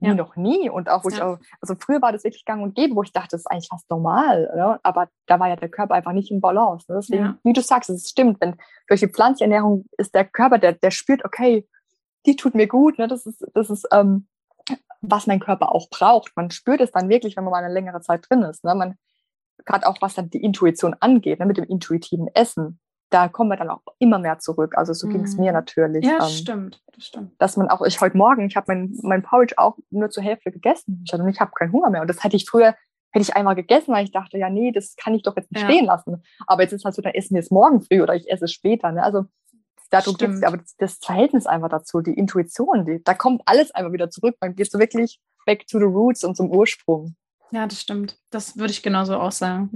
wie ja. noch nie. Und auch, wo ja. ich auch, also früher war das wirklich gang und gäbe, wo ich dachte, das ist eigentlich fast normal. Ne? Aber da war ja der Körper einfach nicht in Balance. Ne? Deswegen, ja. wie du sagst, es stimmt, wenn durch die Pflanzenernährung ist der Körper, der, der spürt, okay, die tut mir gut. Ne? Das ist, das ist ähm, was mein Körper auch braucht. Man spürt es dann wirklich, wenn man mal eine längere Zeit drin ist. Ne? Man, gerade auch was dann die Intuition angeht, ne? mit dem intuitiven Essen, da kommen wir dann auch immer mehr zurück. Also so mhm. ging es mir natürlich. Ja, das ähm, stimmt, das stimmt. Dass man auch, ich heute Morgen, ich habe mein, mein Porridge auch nur zur Hälfte gegessen. Ich, ich habe keinen Hunger mehr. Und das hätte ich früher, hätte ich einmal gegessen, weil ich dachte, ja, nee, das kann ich doch jetzt nicht ja. stehen lassen. Aber jetzt ist halt so, dann essen wir es morgen früh oder ich esse es später. Ne? Also darum geht es, aber das, das, Verhältnis einfach dazu, die Intuition, die, da kommt alles einfach wieder zurück. Man geht so wirklich back to the roots und zum Ursprung. Ja, das stimmt. Das würde ich genauso auch sagen.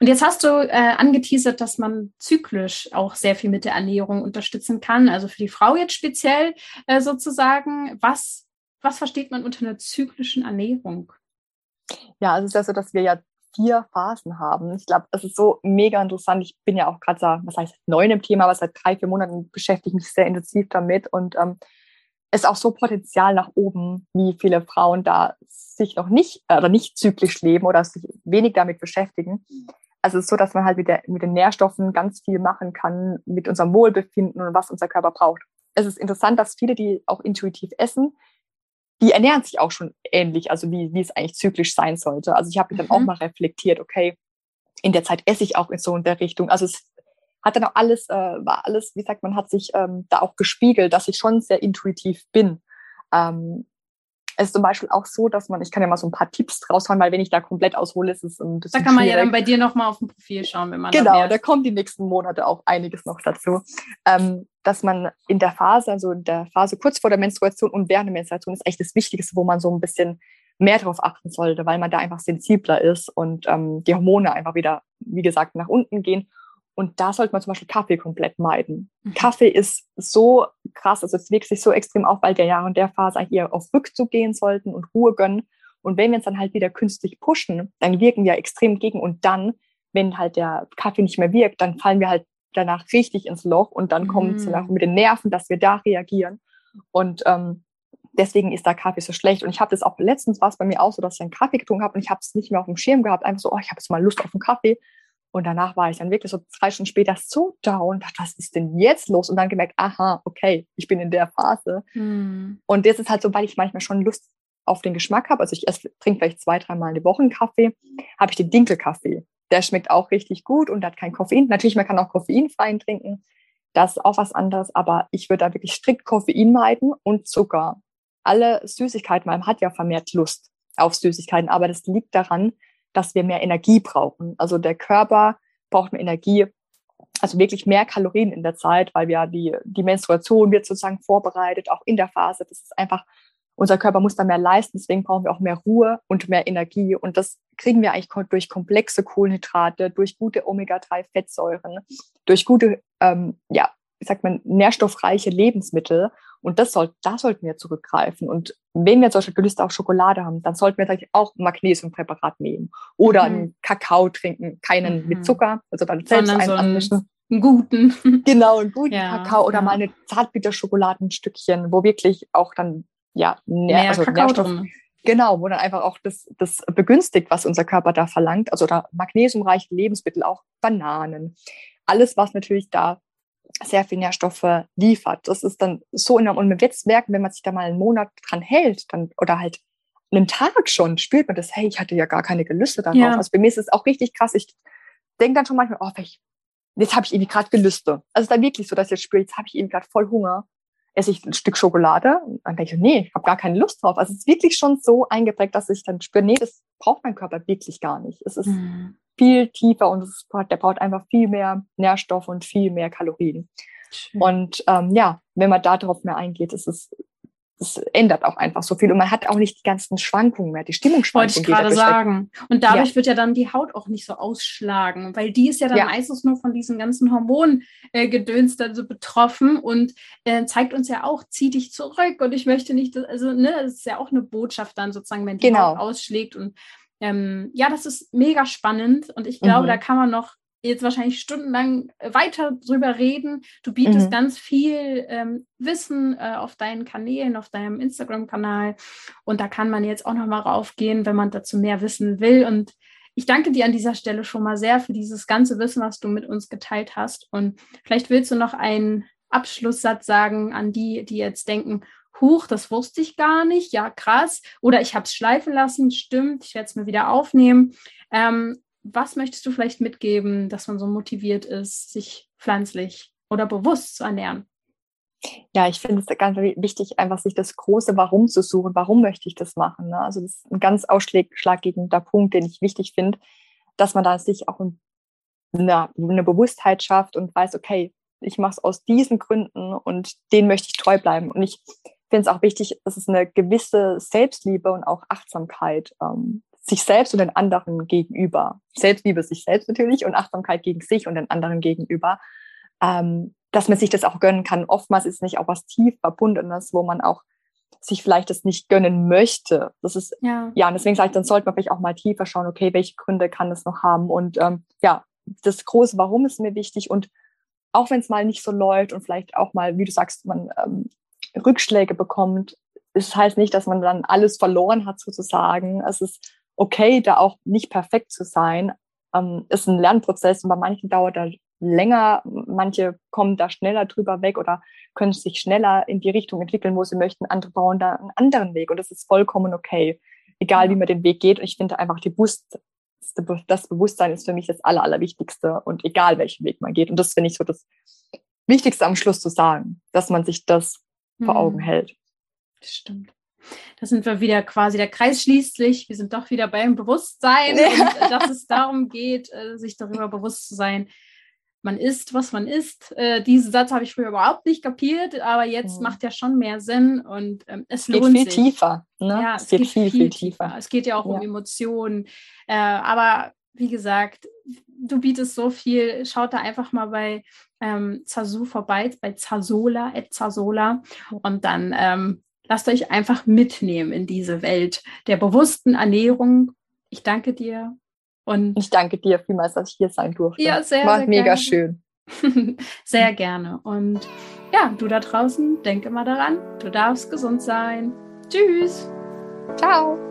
Und jetzt hast du äh, angeteasert, dass man zyklisch auch sehr viel mit der Ernährung unterstützen kann. Also für die Frau jetzt speziell äh, sozusagen. Was, was versteht man unter einer zyklischen Ernährung? Ja, also es ist ja so, dass wir ja vier Phasen haben. Ich glaube, das ist so mega interessant. Ich bin ja auch gerade, was heißt neu im Thema, aber seit drei, vier Monaten beschäftige ich mich sehr intensiv damit und ähm, ist auch so Potenzial nach oben, wie viele Frauen da sich noch nicht äh, oder nicht zyklisch leben oder sich wenig damit beschäftigen. Also es ist so, dass man halt mit, der, mit den Nährstoffen ganz viel machen kann, mit unserem Wohlbefinden und was unser Körper braucht. Es ist interessant, dass viele, die auch intuitiv essen, die ernähren sich auch schon ähnlich, also wie, wie es eigentlich zyklisch sein sollte. Also ich habe mich mhm. dann auch mhm. mal reflektiert, okay, in der Zeit esse ich auch in so in der Richtung. Also es hat dann auch alles, äh, war alles, wie sagt man, hat sich ähm, da auch gespiegelt, dass ich schon sehr intuitiv bin. Ähm, es ist zum Beispiel auch so, dass man, ich kann ja mal so ein paar Tipps raushauen, weil wenn ich da komplett aushole, ist es ein bisschen Da kann man schwierig. ja dann bei dir nochmal auf dem Profil schauen, wenn man Genau, da, da kommt die nächsten Monate auch einiges noch dazu. Ähm, dass man in der Phase, also in der Phase kurz vor der Menstruation und während der Menstruation ist echt das Wichtigste, wo man so ein bisschen mehr darauf achten sollte, weil man da einfach sensibler ist und ähm, die Hormone einfach wieder, wie gesagt, nach unten gehen. Und da sollte man zum Beispiel Kaffee komplett meiden. Mhm. Kaffee ist so krass, also es wirkt sich so extrem auf, weil der Jahre in der Phase eigentlich eher auf Rückzug gehen sollten und Ruhe gönnen. Und wenn wir uns dann halt wieder künstlich pushen, dann wirken wir extrem gegen. Und dann, wenn halt der Kaffee nicht mehr wirkt, dann fallen wir halt danach richtig ins Loch und dann mhm. kommt es auch mit den Nerven, dass wir da reagieren. Und ähm, deswegen ist da Kaffee so schlecht. Und ich habe das auch letztens war es bei mir auch so, dass ich einen Kaffee getrunken habe und ich habe es nicht mehr auf dem Schirm gehabt. Einfach so, oh, ich habe jetzt mal Lust auf einen Kaffee. Und danach war ich dann wirklich so drei Stunden später so down, dachte, was ist denn jetzt los? Und dann gemerkt, aha, okay, ich bin in der Phase. Mhm. Und das ist halt so, weil ich manchmal schon Lust auf den Geschmack habe. Also ich trinke vielleicht zwei, dreimal die Woche einen Kaffee, habe ich den Dinkelkaffee. Der schmeckt auch richtig gut und hat kein Koffein. Natürlich, man kann auch koffeinfreien trinken. Das ist auch was anderes, aber ich würde da wirklich strikt Koffein meiden und Zucker. Alle Süßigkeiten, man hat ja vermehrt Lust auf Süßigkeiten, aber das liegt daran, dass wir mehr Energie brauchen. Also der Körper braucht mehr Energie, also wirklich mehr Kalorien in der Zeit, weil wir die, die Menstruation wird sozusagen vorbereitet, auch in der Phase. Das ist einfach unser Körper muss da mehr leisten, deswegen brauchen wir auch mehr Ruhe und mehr Energie. Und das kriegen wir eigentlich durch komplexe Kohlenhydrate, durch gute Omega-3-Fettsäuren, durch gute, ähm, ja, wie sagt man, nährstoffreiche Lebensmittel. Und das soll, da sollten wir zurückgreifen. Und wenn wir solche Gelüste auf Schokolade haben, dann sollten wir vielleicht auch Magnesiumpräparat nehmen oder mhm. einen Kakao trinken, keinen mhm. mit Zucker, also dann selbst einen so anmischen. Einen guten. Genau, einen guten ja, Kakao oder ja. mal eine Zartbitterschokoladenstückchen, wo wirklich auch dann ja, Nähr also Nährstoff, drin. Genau, wo dann einfach auch das, das begünstigt, was unser Körper da verlangt. Also da magnesiumreiche Lebensmittel, auch Bananen. Alles, was natürlich da sehr viel Nährstoffe liefert. Das ist dann so enorm. Und es merken, wenn man sich da mal einen Monat dran hält, dann, oder halt einen Tag schon, spürt man das, hey, ich hatte ja gar keine Gelüste darauf. Ja. Also bei mir ist es auch richtig krass. Ich denke dann schon manchmal, oh, jetzt habe ich irgendwie gerade Gelüste. Also es ist dann wirklich so, dass ich jetzt spüre, jetzt habe ich eben gerade voll Hunger esse ich ein Stück Schokolade und dann denke ich, nee, ich habe gar keine Lust drauf. Also es ist wirklich schon so eingeprägt, dass ich dann spüre, nee, das braucht mein Körper wirklich gar nicht. Es ist mhm. viel tiefer und es, der braucht einfach viel mehr Nährstoff und viel mehr Kalorien. Schön. Und ähm, ja, wenn man darauf mehr eingeht, ist es das ändert auch einfach so viel. Und man hat auch nicht die ganzen Schwankungen mehr, die Stimmungsschwankungen. Wollte ich gerade sagen. Und dadurch ja. wird ja dann die Haut auch nicht so ausschlagen, weil die ist ja dann ja. meistens nur von diesen ganzen Hormongedöns äh, so betroffen und äh, zeigt uns ja auch, zieh dich zurück und ich möchte nicht, also ne, das ist ja auch eine Botschaft dann sozusagen, wenn die genau. Haut ausschlägt und ähm, ja, das ist mega spannend und ich glaube, mhm. da kann man noch jetzt wahrscheinlich stundenlang weiter drüber reden. Du bietest mhm. ganz viel ähm, Wissen äh, auf deinen Kanälen, auf deinem Instagram-Kanal. Und da kann man jetzt auch nochmal raufgehen, wenn man dazu mehr wissen will. Und ich danke dir an dieser Stelle schon mal sehr für dieses ganze Wissen, was du mit uns geteilt hast. Und vielleicht willst du noch einen Abschlusssatz sagen an die, die jetzt denken, Huch, das wusste ich gar nicht, ja krass. Oder ich habe es schleifen lassen, stimmt, ich werde es mir wieder aufnehmen. Ähm, was möchtest du vielleicht mitgeben, dass man so motiviert ist, sich pflanzlich oder bewusst zu ernähren? Ja, ich finde es ganz wichtig, einfach sich das große Warum zu suchen. Warum möchte ich das machen? Ne? Also das ist ein ganz ausschlaggebender Punkt, den ich wichtig finde, dass man da sich auch eine, eine Bewusstheit schafft und weiß, okay, ich mache es aus diesen Gründen und denen möchte ich treu bleiben. Und ich finde es auch wichtig, dass es eine gewisse Selbstliebe und auch Achtsamkeit ähm, sich selbst und den anderen gegenüber. Selbstliebe sich selbst natürlich und Achtsamkeit gegen sich und den anderen gegenüber. Ähm, dass man sich das auch gönnen kann. Oftmals ist es nicht auch was tief verbundenes, wo man auch sich vielleicht das nicht gönnen möchte. Das ist, ja, ja und deswegen sage ich, dann sollte man vielleicht auch mal tiefer schauen, okay, welche Gründe kann das noch haben? Und ähm, ja, das große Warum ist mir wichtig und auch wenn es mal nicht so läuft und vielleicht auch mal, wie du sagst, man ähm, Rückschläge bekommt, es das heißt nicht, dass man dann alles verloren hat sozusagen. Es ist okay, da auch nicht perfekt zu sein. Ähm, ist ein Lernprozess und bei manchen dauert er länger, manche kommen da schneller drüber weg oder können sich schneller in die Richtung entwickeln, wo sie möchten. Andere bauen da einen anderen Weg und das ist vollkommen okay, egal wie man den Weg geht. Und ich finde einfach, die Bewusst das Bewusstsein ist für mich das Aller, Allerwichtigste und egal welchen Weg man geht. Und das finde ich so das Wichtigste am Schluss zu sagen, dass man sich das vor Augen hm. hält. Das stimmt. Da sind wir wieder quasi, der Kreis schließt sich, wir sind doch wieder beim Bewusstsein, ja. und, äh, dass es darum geht, äh, sich darüber bewusst zu sein, man isst, was man isst. Äh, diesen Satz habe ich früher überhaupt nicht kapiert, aber jetzt mhm. macht ja schon mehr Sinn und ähm, es, es geht viel sich. tiefer. Ne? Ja, es, es geht, geht, viel, viel tiefer. Es geht ja auch ja. um Emotionen. Äh, aber wie gesagt, du bietest so viel. Schaut da einfach mal bei ähm, Zazu vorbei, bei Zasola, at Zasola. Und dann ähm, lasst euch einfach mitnehmen in diese Welt der bewussten Ernährung. Ich danke dir. Und ich danke dir vielmals, dass ich hier sein durfte. Ja, sehr, War sehr mega gerne. schön. sehr gerne. Und ja, du da draußen, denke mal daran, du darfst gesund sein. Tschüss. Ciao.